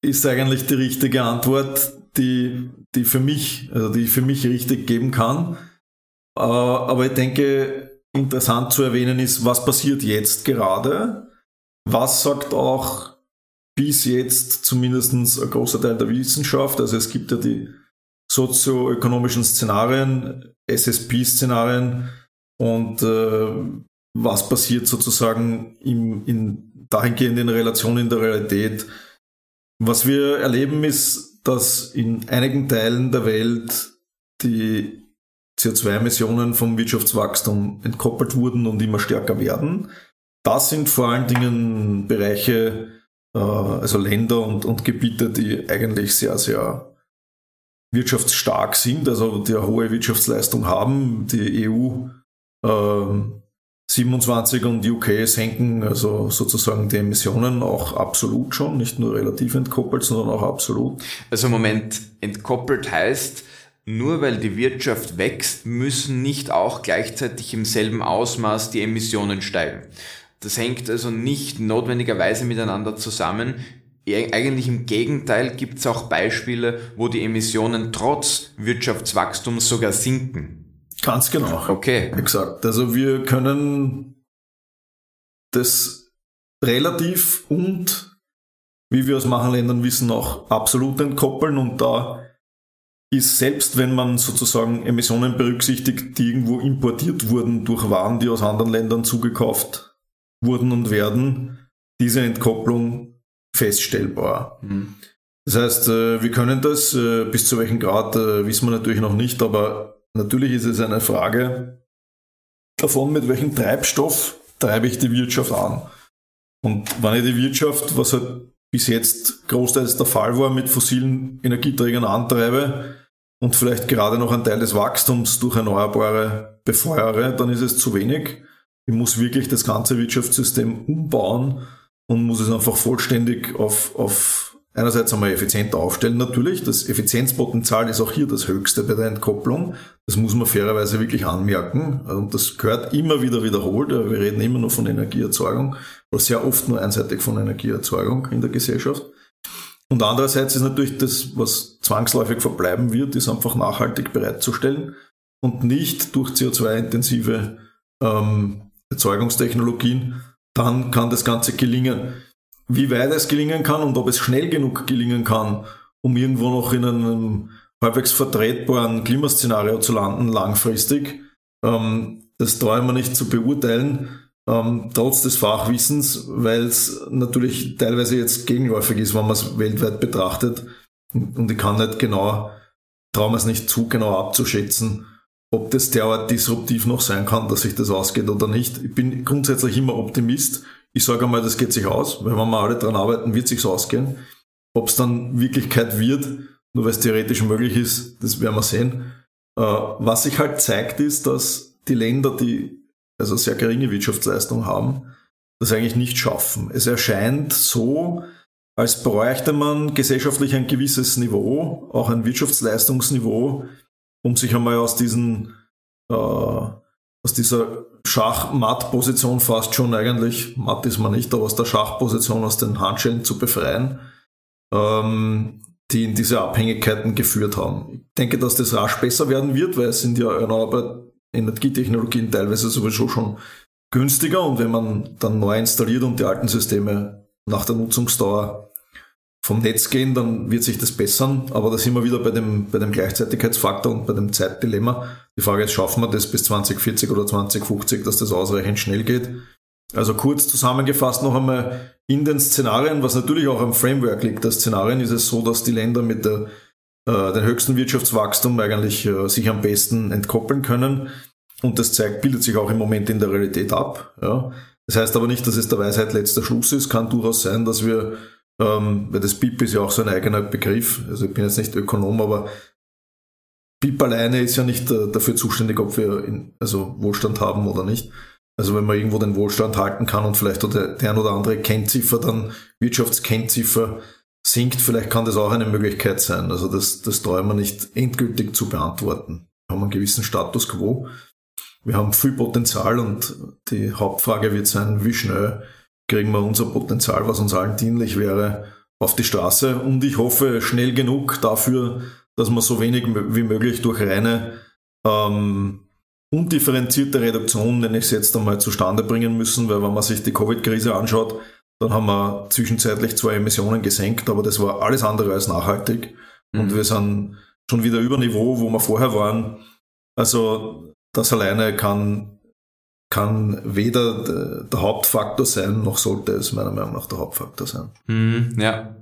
Ist eigentlich die richtige Antwort die, die für mich, also die ich für mich richtig geben kann. Äh, aber ich denke, interessant zu erwähnen ist, was passiert jetzt gerade? Was sagt auch bis jetzt zumindest ein großer Teil der Wissenschaft? Also es gibt ja die sozioökonomischen Szenarien, SSP-Szenarien und äh, was passiert sozusagen im, in dahingehend in Relation in der Realität. Was wir erleben ist, dass in einigen Teilen der Welt die CO2-Emissionen vom Wirtschaftswachstum entkoppelt wurden und immer stärker werden. Das sind vor allen Dingen Bereiche, also Länder und, und Gebiete, die eigentlich sehr, sehr wirtschaftsstark sind, also die eine hohe Wirtschaftsleistung haben. Die EU äh, 27 und UK senken also sozusagen die Emissionen auch absolut schon, nicht nur relativ entkoppelt, sondern auch absolut. Also Moment, entkoppelt heißt, nur weil die Wirtschaft wächst, müssen nicht auch gleichzeitig im selben Ausmaß die Emissionen steigen. Das hängt also nicht notwendigerweise miteinander zusammen. Eigentlich im Gegenteil gibt es auch Beispiele, wo die Emissionen trotz Wirtschaftswachstums sogar sinken. Ganz genau. Okay. Exakt. Also wir können das relativ und, wie wir aus manchen Ländern wissen, auch absolut entkoppeln und da ist selbst wenn man sozusagen Emissionen berücksichtigt, die irgendwo importiert wurden durch Waren, die aus anderen Ländern zugekauft wurden und werden, diese Entkopplung feststellbar. Mhm. Das heißt, äh, wir können das, äh, bis zu welchem Grad äh, wissen wir natürlich noch nicht, aber natürlich ist es eine Frage davon, mit welchem Treibstoff treibe ich die Wirtschaft an. Und wenn ich die Wirtschaft, was halt bis jetzt großteils der Fall war, mit fossilen Energieträgern antreibe und vielleicht gerade noch einen Teil des Wachstums durch Erneuerbare befeuere, dann ist es zu wenig. Ich muss wirklich das ganze Wirtschaftssystem umbauen und muss es einfach vollständig auf, auf einerseits einmal effizienter aufstellen natürlich. Das Effizienzpotenzial ist auch hier das höchste bei der Entkopplung. Das muss man fairerweise wirklich anmerken. Und das gehört immer wieder wiederholt. Wir reden immer nur von Energieerzeugung, oder sehr oft nur einseitig von Energieerzeugung in der Gesellschaft. Und andererseits ist natürlich das, was zwangsläufig verbleiben wird, ist einfach nachhaltig bereitzustellen und nicht durch CO2-intensive ähm, Erzeugungstechnologien. Dann kann das Ganze gelingen. Wie weit es gelingen kann und ob es schnell genug gelingen kann, um irgendwo noch in einem halbwegs vertretbaren Klimaszenario zu landen, langfristig, ähm, das traue ich mir nicht zu beurteilen, ähm, trotz des Fachwissens, weil es natürlich teilweise jetzt gegenläufig ist, wenn man es weltweit betrachtet. Und ich kann nicht genau, traue mir es nicht zu genau abzuschätzen, ob das derart disruptiv noch sein kann, dass sich das ausgeht oder nicht. Ich bin grundsätzlich immer Optimist. Ich sage einmal, das geht sich aus, wenn wir alle dran arbeiten, wird sich's ausgehen. Ob es dann Wirklichkeit wird, nur weil es theoretisch möglich ist, das werden wir sehen. Äh, was sich halt zeigt, ist, dass die Länder, die also sehr geringe Wirtschaftsleistung haben, das eigentlich nicht schaffen. Es erscheint so, als bräuchte man gesellschaftlich ein gewisses Niveau, auch ein Wirtschaftsleistungsniveau, um sich einmal aus diesen äh, aus dieser Schachmattposition fast schon eigentlich, matt ist man nicht, aber aus der Schachposition aus den Handschellen zu befreien, ähm, die in diese Abhängigkeiten geführt haben. Ich denke, dass das rasch besser werden wird, weil es sind ja erneuerbare Energietechnologien teilweise sowieso schon günstiger und wenn man dann neu installiert und die alten Systeme nach der Nutzungsdauer vom Netz gehen, dann wird sich das bessern. Aber da sind wir wieder bei dem, bei dem Gleichzeitigkeitsfaktor und bei dem Zeitdilemma. Die Frage ist, schaffen wir das bis 2040 oder 2050, dass das ausreichend schnell geht? Also kurz zusammengefasst noch einmal in den Szenarien, was natürlich auch am Framework liegt. Das Szenarien ist es so, dass die Länder mit der, äh, den höchsten Wirtschaftswachstum eigentlich äh, sich am besten entkoppeln können. Und das zeigt, bildet sich auch im Moment in der Realität ab. Ja. Das heißt aber nicht, dass es der Weisheit letzter Schluss ist. Kann durchaus sein, dass wir ähm, weil das BIP ist ja auch so ein eigener Begriff. Also ich bin jetzt nicht Ökonom, aber BIP alleine ist ja nicht äh, dafür zuständig, ob wir in, also Wohlstand haben oder nicht. Also wenn man irgendwo den Wohlstand halten kann und vielleicht der, der ein oder andere Kennziffer dann, Wirtschaftskennziffer sinkt, vielleicht kann das auch eine Möglichkeit sein. Also das, das traue man nicht endgültig zu beantworten. Wir haben einen gewissen Status quo. Wir haben viel Potenzial und die Hauptfrage wird sein, wie schnell kriegen wir unser Potenzial, was uns allen dienlich wäre, auf die Straße. Und ich hoffe schnell genug dafür, dass wir so wenig wie möglich durch reine ähm, undifferenzierte Reduktion, nenne ich es jetzt einmal, zustande bringen müssen, weil wenn man sich die Covid-Krise anschaut, dann haben wir zwischenzeitlich zwei Emissionen gesenkt, aber das war alles andere als nachhaltig. Mhm. Und wir sind schon wieder über Niveau, wo wir vorher waren. Also das alleine kann kann weder der Hauptfaktor sein, noch sollte es meiner Meinung nach der Hauptfaktor sein. Mhm, ja.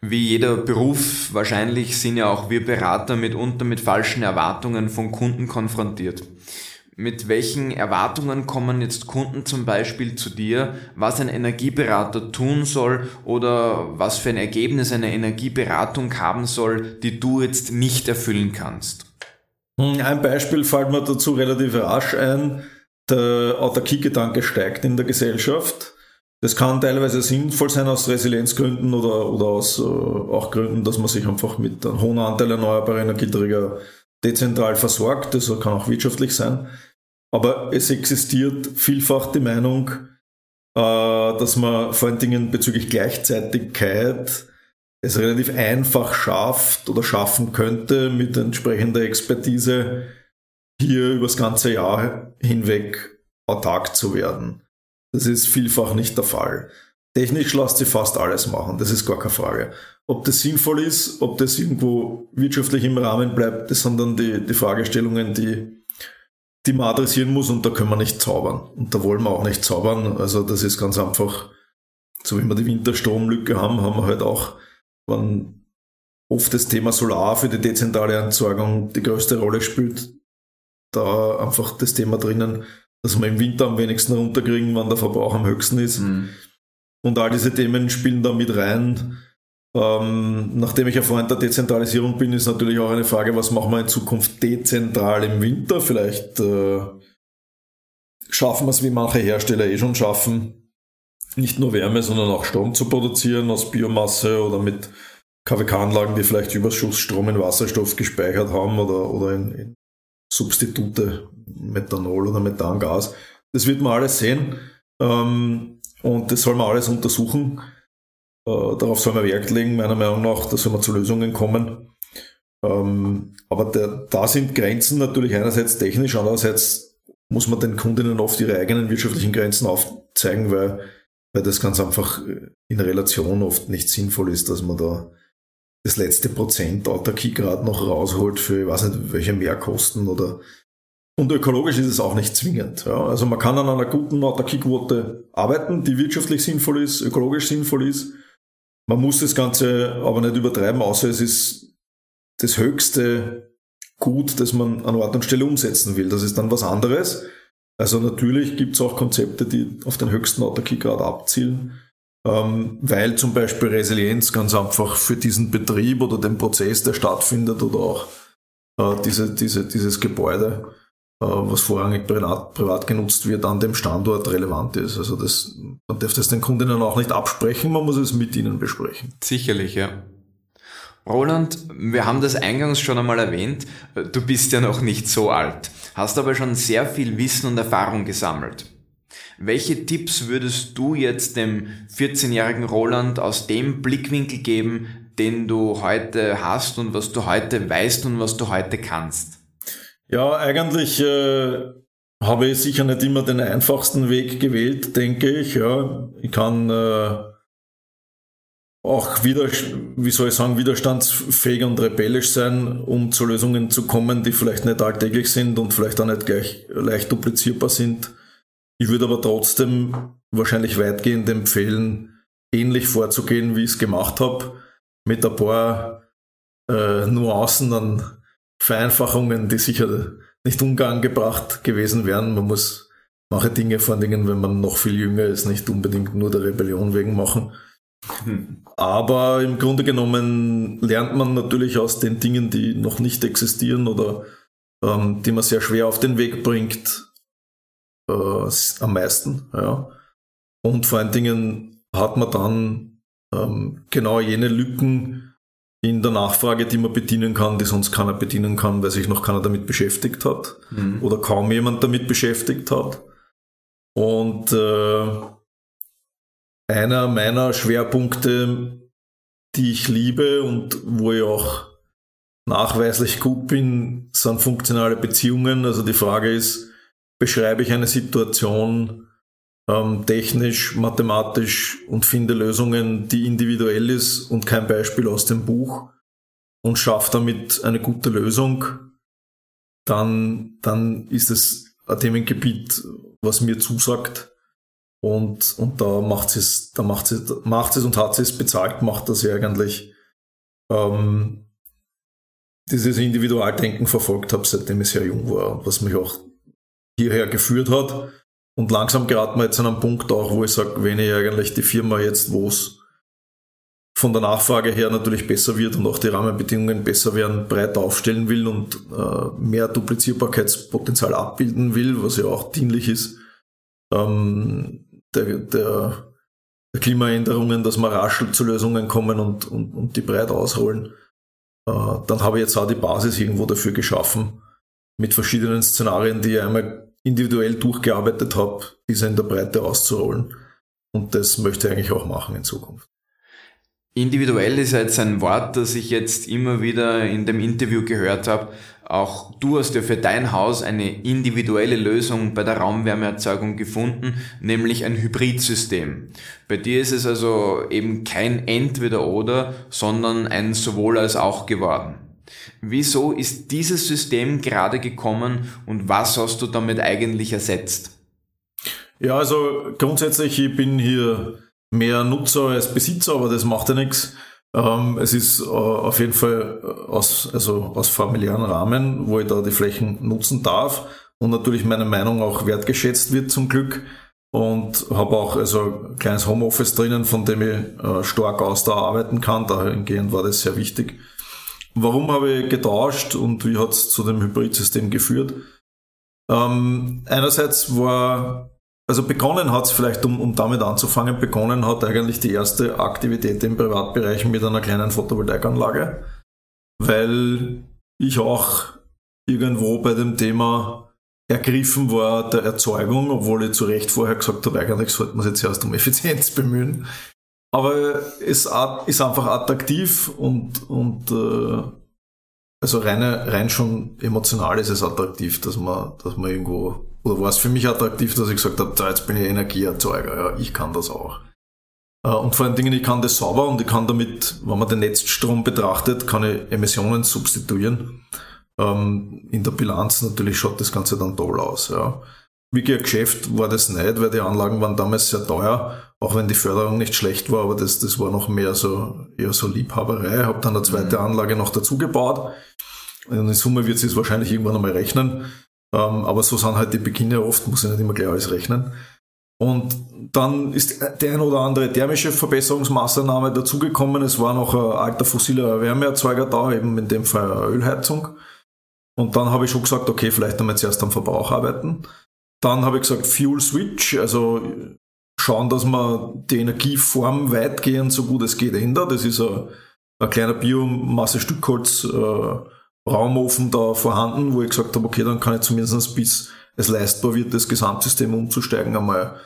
Wie jeder Beruf, wahrscheinlich sind ja auch wir Berater mitunter mit falschen Erwartungen von Kunden konfrontiert. Mit welchen Erwartungen kommen jetzt Kunden zum Beispiel zu dir, was ein Energieberater tun soll oder was für ein Ergebnis eine Energieberatung haben soll, die du jetzt nicht erfüllen kannst? Ein Beispiel fällt mir dazu relativ rasch ein der Autarkiegedanke steigt in der Gesellschaft. Das kann teilweise sinnvoll sein aus Resilienzgründen oder, oder aus äh, auch Gründen, dass man sich einfach mit einem hohen Anteil erneuerbarer Energieträger dezentral versorgt. Das kann auch wirtschaftlich sein. Aber es existiert vielfach die Meinung, äh, dass man vor allen Dingen bezüglich Gleichzeitigkeit es relativ einfach schafft oder schaffen könnte mit entsprechender Expertise hier übers ganze Jahr hinweg autark zu werden. Das ist vielfach nicht der Fall. Technisch lässt sich fast alles machen, das ist gar keine Frage. Ob das sinnvoll ist, ob das irgendwo wirtschaftlich im Rahmen bleibt, das sind dann die, die Fragestellungen, die, die man adressieren muss und da können wir nicht zaubern. Und da wollen wir auch nicht zaubern. Also das ist ganz einfach, so wie wir die Winterstromlücke haben, haben wir halt auch, wenn oft das Thema Solar für die dezentrale Entsorgung die größte Rolle spielt, da einfach das Thema drinnen, dass wir im Winter am wenigsten runterkriegen, wann der Verbrauch am höchsten ist. Mhm. Und all diese Themen spielen da mit rein. Ähm, nachdem ich ein Freund der Dezentralisierung bin, ist natürlich auch eine Frage, was machen wir in Zukunft dezentral im Winter? Vielleicht äh, schaffen wir es, wie manche Hersteller eh schon schaffen, nicht nur Wärme, sondern auch Strom zu produzieren aus Biomasse oder mit KWK-Anlagen, die vielleicht Überschussstrom in Wasserstoff gespeichert haben oder, oder in, in Substitute, Methanol oder Methangas. Das wird man alles sehen ähm, und das soll man alles untersuchen. Äh, darauf soll man Wert legen, meiner Meinung nach, da soll man zu Lösungen kommen. Ähm, aber der, da sind Grenzen natürlich einerseits technisch, andererseits muss man den Kundinnen oft ihre eigenen wirtschaftlichen Grenzen aufzeigen, weil, weil das ganz einfach in Relation oft nicht sinnvoll ist, dass man da das letzte Prozent Autarkie gerade noch rausholt für, ich weiß nicht, welche Mehrkosten oder und ökologisch ist es auch nicht zwingend. Ja. Also man kann an einer guten Autarkiequote arbeiten, die wirtschaftlich sinnvoll ist, ökologisch sinnvoll ist. Man muss das Ganze aber nicht übertreiben, außer es ist das höchste Gut, das man an Ort und Stelle umsetzen will. Das ist dann was anderes. Also natürlich gibt es auch Konzepte, die auf den höchsten Autarkiegrad abzielen weil zum Beispiel Resilienz ganz einfach für diesen Betrieb oder den Prozess, der stattfindet oder auch äh, diese, diese, dieses Gebäude, äh, was vorrangig privat, privat genutzt wird, an dem Standort relevant ist. Also das, man darf das den Kundinnen auch nicht absprechen, man muss es mit ihnen besprechen. Sicherlich, ja. Roland, wir haben das eingangs schon einmal erwähnt, du bist ja noch nicht so alt, hast aber schon sehr viel Wissen und Erfahrung gesammelt. Welche Tipps würdest du jetzt dem 14-jährigen Roland aus dem Blickwinkel geben, den du heute hast und was du heute weißt und was du heute kannst? Ja, eigentlich äh, habe ich sicher nicht immer den einfachsten Weg gewählt, denke ich. Ja, ich kann äh, auch wieder, wie soll ich sagen, widerstandsfähig und rebellisch sein, um zu Lösungen zu kommen, die vielleicht nicht alltäglich sind und vielleicht auch nicht gleich leicht duplizierbar sind. Ich würde aber trotzdem wahrscheinlich weitgehend empfehlen, ähnlich vorzugehen, wie ich es gemacht habe, mit ein paar äh, Nuancen an Vereinfachungen, die sicher nicht unangebracht gewesen wären. Man muss manche Dinge, vor allen Dingen, wenn man noch viel jünger ist, nicht unbedingt nur der Rebellion wegen machen. Hm. Aber im Grunde genommen lernt man natürlich aus den Dingen, die noch nicht existieren oder ähm, die man sehr schwer auf den Weg bringt, äh, am meisten. Ja. Und vor allen Dingen hat man dann ähm, genau jene Lücken in der Nachfrage, die man bedienen kann, die sonst keiner bedienen kann, weil sich noch keiner damit beschäftigt hat mhm. oder kaum jemand damit beschäftigt hat. Und äh, einer meiner Schwerpunkte, die ich liebe und wo ich auch nachweislich gut bin, sind funktionale Beziehungen. Also die Frage ist, beschreibe ich eine Situation ähm, technisch, mathematisch und finde Lösungen, die individuell ist und kein Beispiel aus dem Buch und schaffe damit eine gute Lösung, dann, dann ist es ein Themengebiet, was mir zusagt. Und, und da macht es, da macht es, macht es und hat es bezahlt, macht das ja eigentlich ähm, dieses Individualdenken verfolgt habe, seitdem ich sehr jung war, was mich auch hierher geführt hat. Und langsam geraten wir jetzt an einen Punkt auch, wo ich sage, wenn ich eigentlich die Firma jetzt, wo es von der Nachfrage her natürlich besser wird und auch die Rahmenbedingungen besser werden, breiter aufstellen will und äh, mehr Duplizierbarkeitspotenzial abbilden will, was ja auch dienlich ist, ähm, der, der, der Klimaänderungen, dass wir rasch zu Lösungen kommen und, und, und die breit ausrollen, äh, dann habe ich jetzt auch die Basis irgendwo dafür geschaffen, mit verschiedenen Szenarien, die ich einmal individuell durchgearbeitet habe, diese in der Breite auszurollen. Und das möchte ich eigentlich auch machen in Zukunft. Individuell ist jetzt ein Wort, das ich jetzt immer wieder in dem Interview gehört habe. Auch du hast ja für dein Haus eine individuelle Lösung bei der Raumwärmeerzeugung gefunden, nämlich ein Hybridsystem. Bei dir ist es also eben kein Entweder-Oder, sondern ein sowohl als auch geworden. Wieso ist dieses System gerade gekommen und was hast du damit eigentlich ersetzt? Ja, also grundsätzlich, ich bin hier mehr Nutzer als Besitzer, aber das macht ja nichts. Ähm, es ist äh, auf jeden Fall äh, aus, also aus familiären Rahmen, wo ich da die Flächen nutzen darf und natürlich meine Meinung auch wertgeschätzt wird zum Glück und habe auch also ein kleines Homeoffice drinnen, von dem ich äh, stark aus da arbeiten kann. Dahingehend war das sehr wichtig. Warum habe ich getauscht und wie hat es zu dem Hybridsystem geführt? Ähm, einerseits war also begonnen hat es vielleicht, um, um damit anzufangen, begonnen hat eigentlich die erste Aktivität im Privatbereich mit einer kleinen Photovoltaikanlage, weil ich auch irgendwo bei dem Thema ergriffen war der Erzeugung, obwohl ich zu Recht vorher gesagt habe, eigentlich sollte man sich jetzt erst um Effizienz bemühen. Aber es ist einfach attraktiv und, und äh, also rein, rein schon emotional ist es attraktiv, dass man, dass man irgendwo oder war es für mich attraktiv, dass ich gesagt habe, jetzt bin ich Energieerzeuger, ja, ich kann das auch. Äh, und vor allen Dingen, ich kann das sauber und ich kann damit, wenn man den Netzstrom betrachtet, kann ich Emissionen substituieren. Ähm, in der Bilanz natürlich schaut das Ganze dann toll aus. Ja. Wirklich ein Geschäft war das nicht, weil die Anlagen waren damals sehr teuer, auch wenn die Förderung nicht schlecht war, aber das, das war noch mehr so, eher so Liebhaberei. Ich habe dann eine zweite mhm. Anlage noch dazu gebaut. In Summe wird es wahrscheinlich irgendwann einmal rechnen. Ähm, aber so sind halt die Beginne oft, muss ich nicht immer gleich alles rechnen. Und dann ist der ein oder andere thermische Verbesserungsmaßnahme dazugekommen. Es war noch ein alter fossiler Wärmeerzeuger da, eben in dem Fall eine Ölheizung. Und dann habe ich schon gesagt, okay, vielleicht einmal zuerst am Verbrauch arbeiten. Dann habe ich gesagt, Fuel Switch, also schauen, dass man die Energieform weitgehend so gut es geht ändert. Das ist ein, ein kleiner Biomasse-Stückholz äh, Raumofen da vorhanden, wo ich gesagt habe, okay, dann kann ich zumindest bis es leistbar wird, das Gesamtsystem umzusteigen, einmal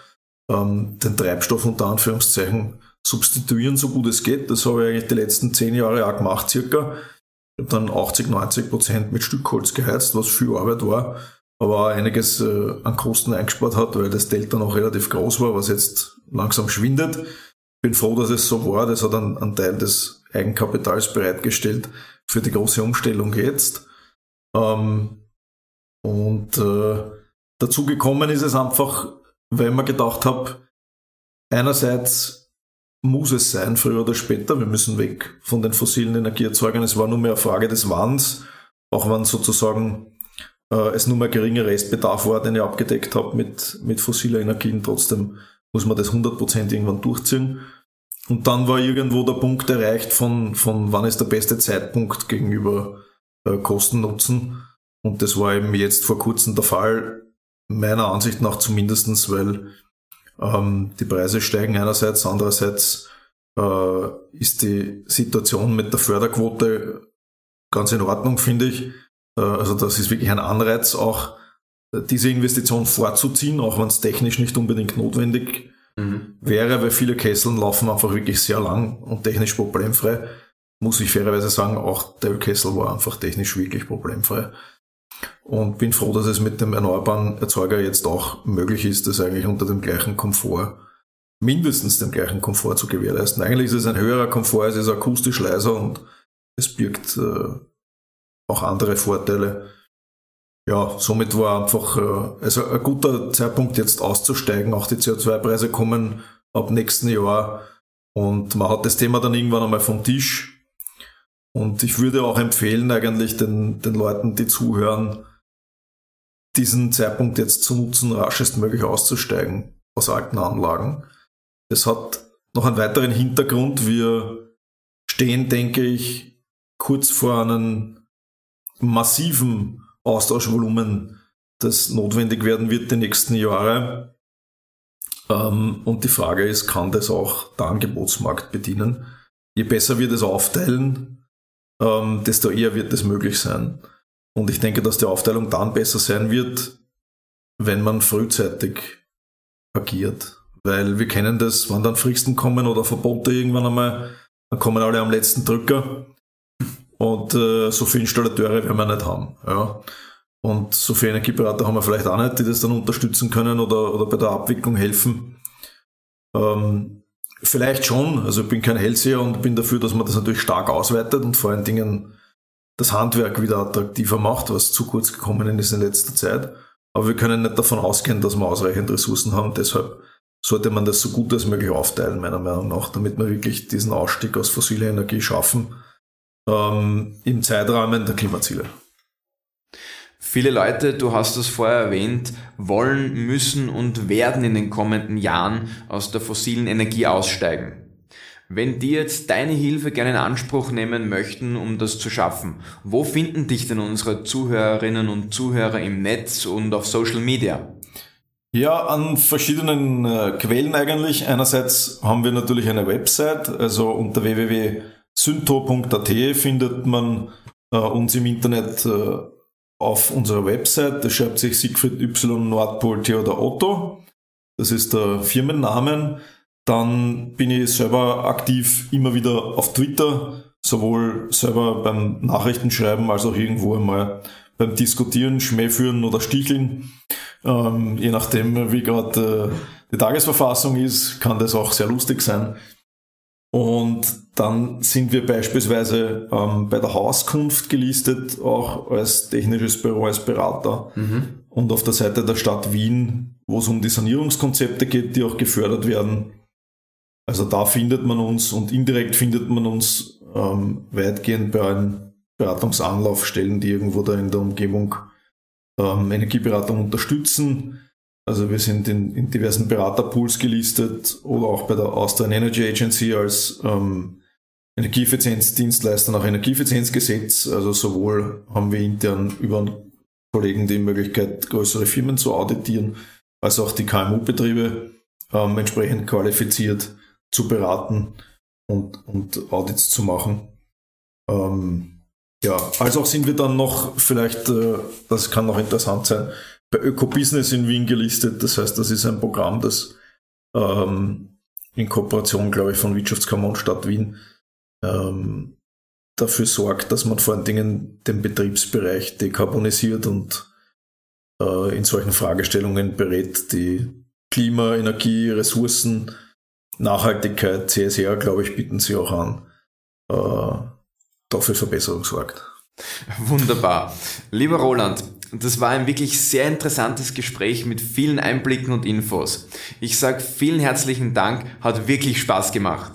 ähm, den Treibstoff unter Anführungszeichen substituieren, so gut es geht. Das habe ich eigentlich die letzten zehn Jahre auch gemacht, circa. Ich habe dann 80, 90 Prozent mit Stückholz geheizt, was viel Arbeit war, aber auch einiges äh, an Kosten eingespart hat, weil das Delta noch relativ groß war, was jetzt langsam schwindet. Bin froh, dass es so war. Das hat einen, einen Teil des Eigenkapitals bereitgestellt für die große Umstellung jetzt. Ähm, und äh, dazu gekommen ist es einfach, weil mir gedacht habe, einerseits muss es sein, früher oder später, wir müssen weg von den fossilen Energieerzeugern. Es war nur mehr eine Frage des Wanns, auch wenn sozusagen es nur mehr geringer Restbedarf war, den ich abgedeckt habe mit, mit fossiler Energien. Trotzdem muss man das 100% irgendwann durchziehen. Und dann war irgendwo der Punkt erreicht von, von wann ist der beste Zeitpunkt gegenüber äh, Kosten-Nutzen. Und das war eben jetzt vor kurzem der Fall, meiner Ansicht nach zumindestens, weil ähm, die Preise steigen einerseits, andererseits äh, ist die Situation mit der Förderquote ganz in Ordnung, finde ich. Äh, also das ist wirklich ein Anreiz, auch äh, diese Investition vorzuziehen, auch wenn es technisch nicht unbedingt notwendig mhm. wäre, weil viele Kesseln laufen einfach wirklich sehr lang und technisch problemfrei. Muss ich fairerweise sagen, auch der Ölkessel war einfach technisch wirklich problemfrei. Und bin froh, dass es mit dem erneuerbaren Erzeuger jetzt auch möglich ist, das eigentlich unter dem gleichen Komfort, mindestens dem gleichen Komfort zu gewährleisten. Eigentlich ist es ein höherer Komfort, es ist akustisch leiser und es birgt äh, auch andere Vorteile ja, somit war einfach äh, also ein guter Zeitpunkt jetzt auszusteigen. Auch die CO2-Preise kommen ab nächsten Jahr und man hat das Thema dann irgendwann einmal vom Tisch. Und ich würde auch empfehlen, eigentlich den, den Leuten, die zuhören, diesen Zeitpunkt jetzt zu nutzen, raschestmöglich auszusteigen aus alten Anlagen. Es hat noch einen weiteren Hintergrund. Wir stehen, denke ich, kurz vor einem massiven Austauschvolumen, das notwendig werden wird die nächsten Jahre. Ähm, und die Frage ist, kann das auch der Angebotsmarkt bedienen? Je besser wir das aufteilen, ähm, desto eher wird das möglich sein. Und ich denke, dass die Aufteilung dann besser sein wird, wenn man frühzeitig agiert. Weil wir kennen das, wann dann Fristen kommen oder Verbote irgendwann einmal, dann kommen alle am letzten Drücker und äh, so viele Installateure werden wir nicht haben. Ja. Und so viele Energieberater haben wir vielleicht auch nicht, die das dann unterstützen können oder, oder bei der Abwicklung helfen. Ähm, vielleicht schon, also ich bin kein Hellseher und bin dafür, dass man das natürlich stark ausweitet und vor allen Dingen das Handwerk wieder attraktiver macht, was zu kurz gekommen ist in letzter Zeit. Aber wir können nicht davon ausgehen, dass wir ausreichend Ressourcen haben. Deshalb sollte man das so gut als möglich aufteilen, meiner Meinung nach, damit wir wirklich diesen Ausstieg aus fossiler Energie schaffen ähm, im Zeitrahmen der Klimaziele. Viele Leute, du hast es vorher erwähnt, wollen, müssen und werden in den kommenden Jahren aus der fossilen Energie aussteigen. Wenn die jetzt deine Hilfe gerne in Anspruch nehmen möchten, um das zu schaffen, wo finden dich denn unsere Zuhörerinnen und Zuhörer im Netz und auf Social Media? Ja, an verschiedenen äh, Quellen eigentlich. Einerseits haben wir natürlich eine Website, also unter www.synto.at findet man äh, uns im Internet äh, auf unserer Website. Das schreibt sich Siegfried Y Nordpol Theodor Otto. Das ist der Firmennamen. Dann bin ich selber aktiv immer wieder auf Twitter, sowohl selber beim Nachrichtenschreiben als auch irgendwo einmal beim Diskutieren, Schmäh führen oder Sticheln. Ähm, je nachdem, wie gerade äh, die Tagesverfassung ist, kann das auch sehr lustig sein. Und dann sind wir beispielsweise ähm, bei der Hauskunft gelistet, auch als technisches Büro, als Berater. Mhm. Und auf der Seite der Stadt Wien, wo es um die Sanierungskonzepte geht, die auch gefördert werden. Also da findet man uns und indirekt findet man uns ähm, weitgehend bei allen Beratungsanlaufstellen, die irgendwo da in der Umgebung ähm, Energieberatung unterstützen. Also wir sind in, in diversen Beraterpools gelistet oder auch bei der Austrian Energy Agency als ähm, Energieeffizienzdienstleister nach Energieeffizienzgesetz. Also sowohl haben wir intern über Kollegen die Möglichkeit, größere Firmen zu auditieren, als auch die KMU-Betriebe ähm, entsprechend qualifiziert zu beraten und, und Audits zu machen. Ähm, ja, als auch sind wir dann noch vielleicht, äh, das kann noch interessant sein, bei Ökobusiness in Wien gelistet. Das heißt, das ist ein Programm, das ähm, in Kooperation, glaube ich, von Wirtschaftskammer und Stadt Wien ähm, dafür sorgt, dass man vor allen Dingen den Betriebsbereich dekarbonisiert und äh, in solchen Fragestellungen berät, die Klima, Energie, Ressourcen, Nachhaltigkeit, CSR, glaube ich, bieten sie auch an, äh, dafür Verbesserung sorgt. Wunderbar. Lieber Roland, das war ein wirklich sehr interessantes Gespräch mit vielen Einblicken und Infos. Ich sage vielen herzlichen Dank, hat wirklich Spaß gemacht.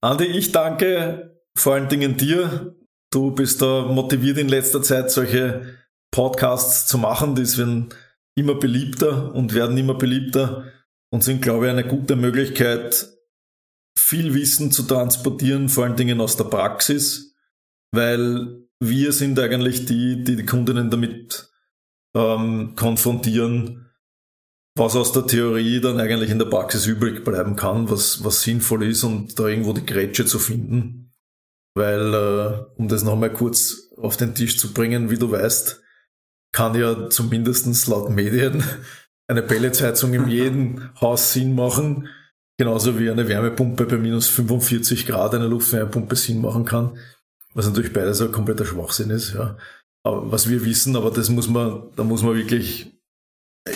Andi, ich danke vor allen Dingen dir. Du bist da motiviert in letzter Zeit, solche Podcasts zu machen. Die werden immer beliebter und werden immer beliebter und sind, glaube ich, eine gute Möglichkeit, viel Wissen zu transportieren, vor allen Dingen aus der Praxis, weil wir sind eigentlich die, die die Kundinnen damit ähm, konfrontieren, was aus der Theorie dann eigentlich in der Praxis übrig bleiben kann, was, was sinnvoll ist und da irgendwo die Grätsche zu finden. Weil, äh, um das nochmal kurz auf den Tisch zu bringen, wie du weißt, kann ja zumindestens laut Medien [LAUGHS] eine Pelletsheizung in jedem Haus Sinn machen, genauso wie eine Wärmepumpe bei minus 45 Grad eine Luftwärmepumpe Sinn machen kann, was natürlich beides ein kompletter Schwachsinn ist, ja. Was wir wissen, aber das muss man, da muss man wirklich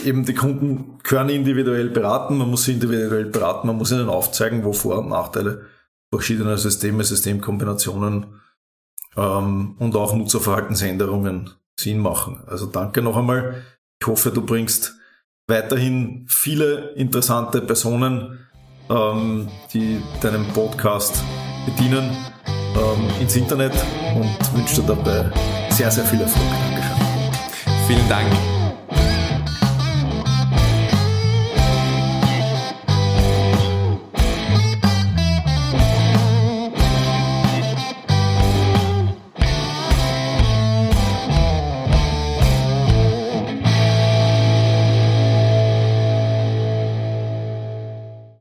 eben die Kunden können individuell beraten, man muss sie individuell beraten, man muss ihnen aufzeigen, wo Vor- und Nachteile verschiedener Systeme, Systemkombinationen ähm, und auch Nutzerverhaltensänderungen Sinn machen. Also danke noch einmal. Ich hoffe, du bringst weiterhin viele interessante Personen, ähm, die deinen Podcast bedienen, ähm, ins Internet und wünsche dir dabei sehr, sehr viel Erfolg. Dankeschön. Vielen Dank.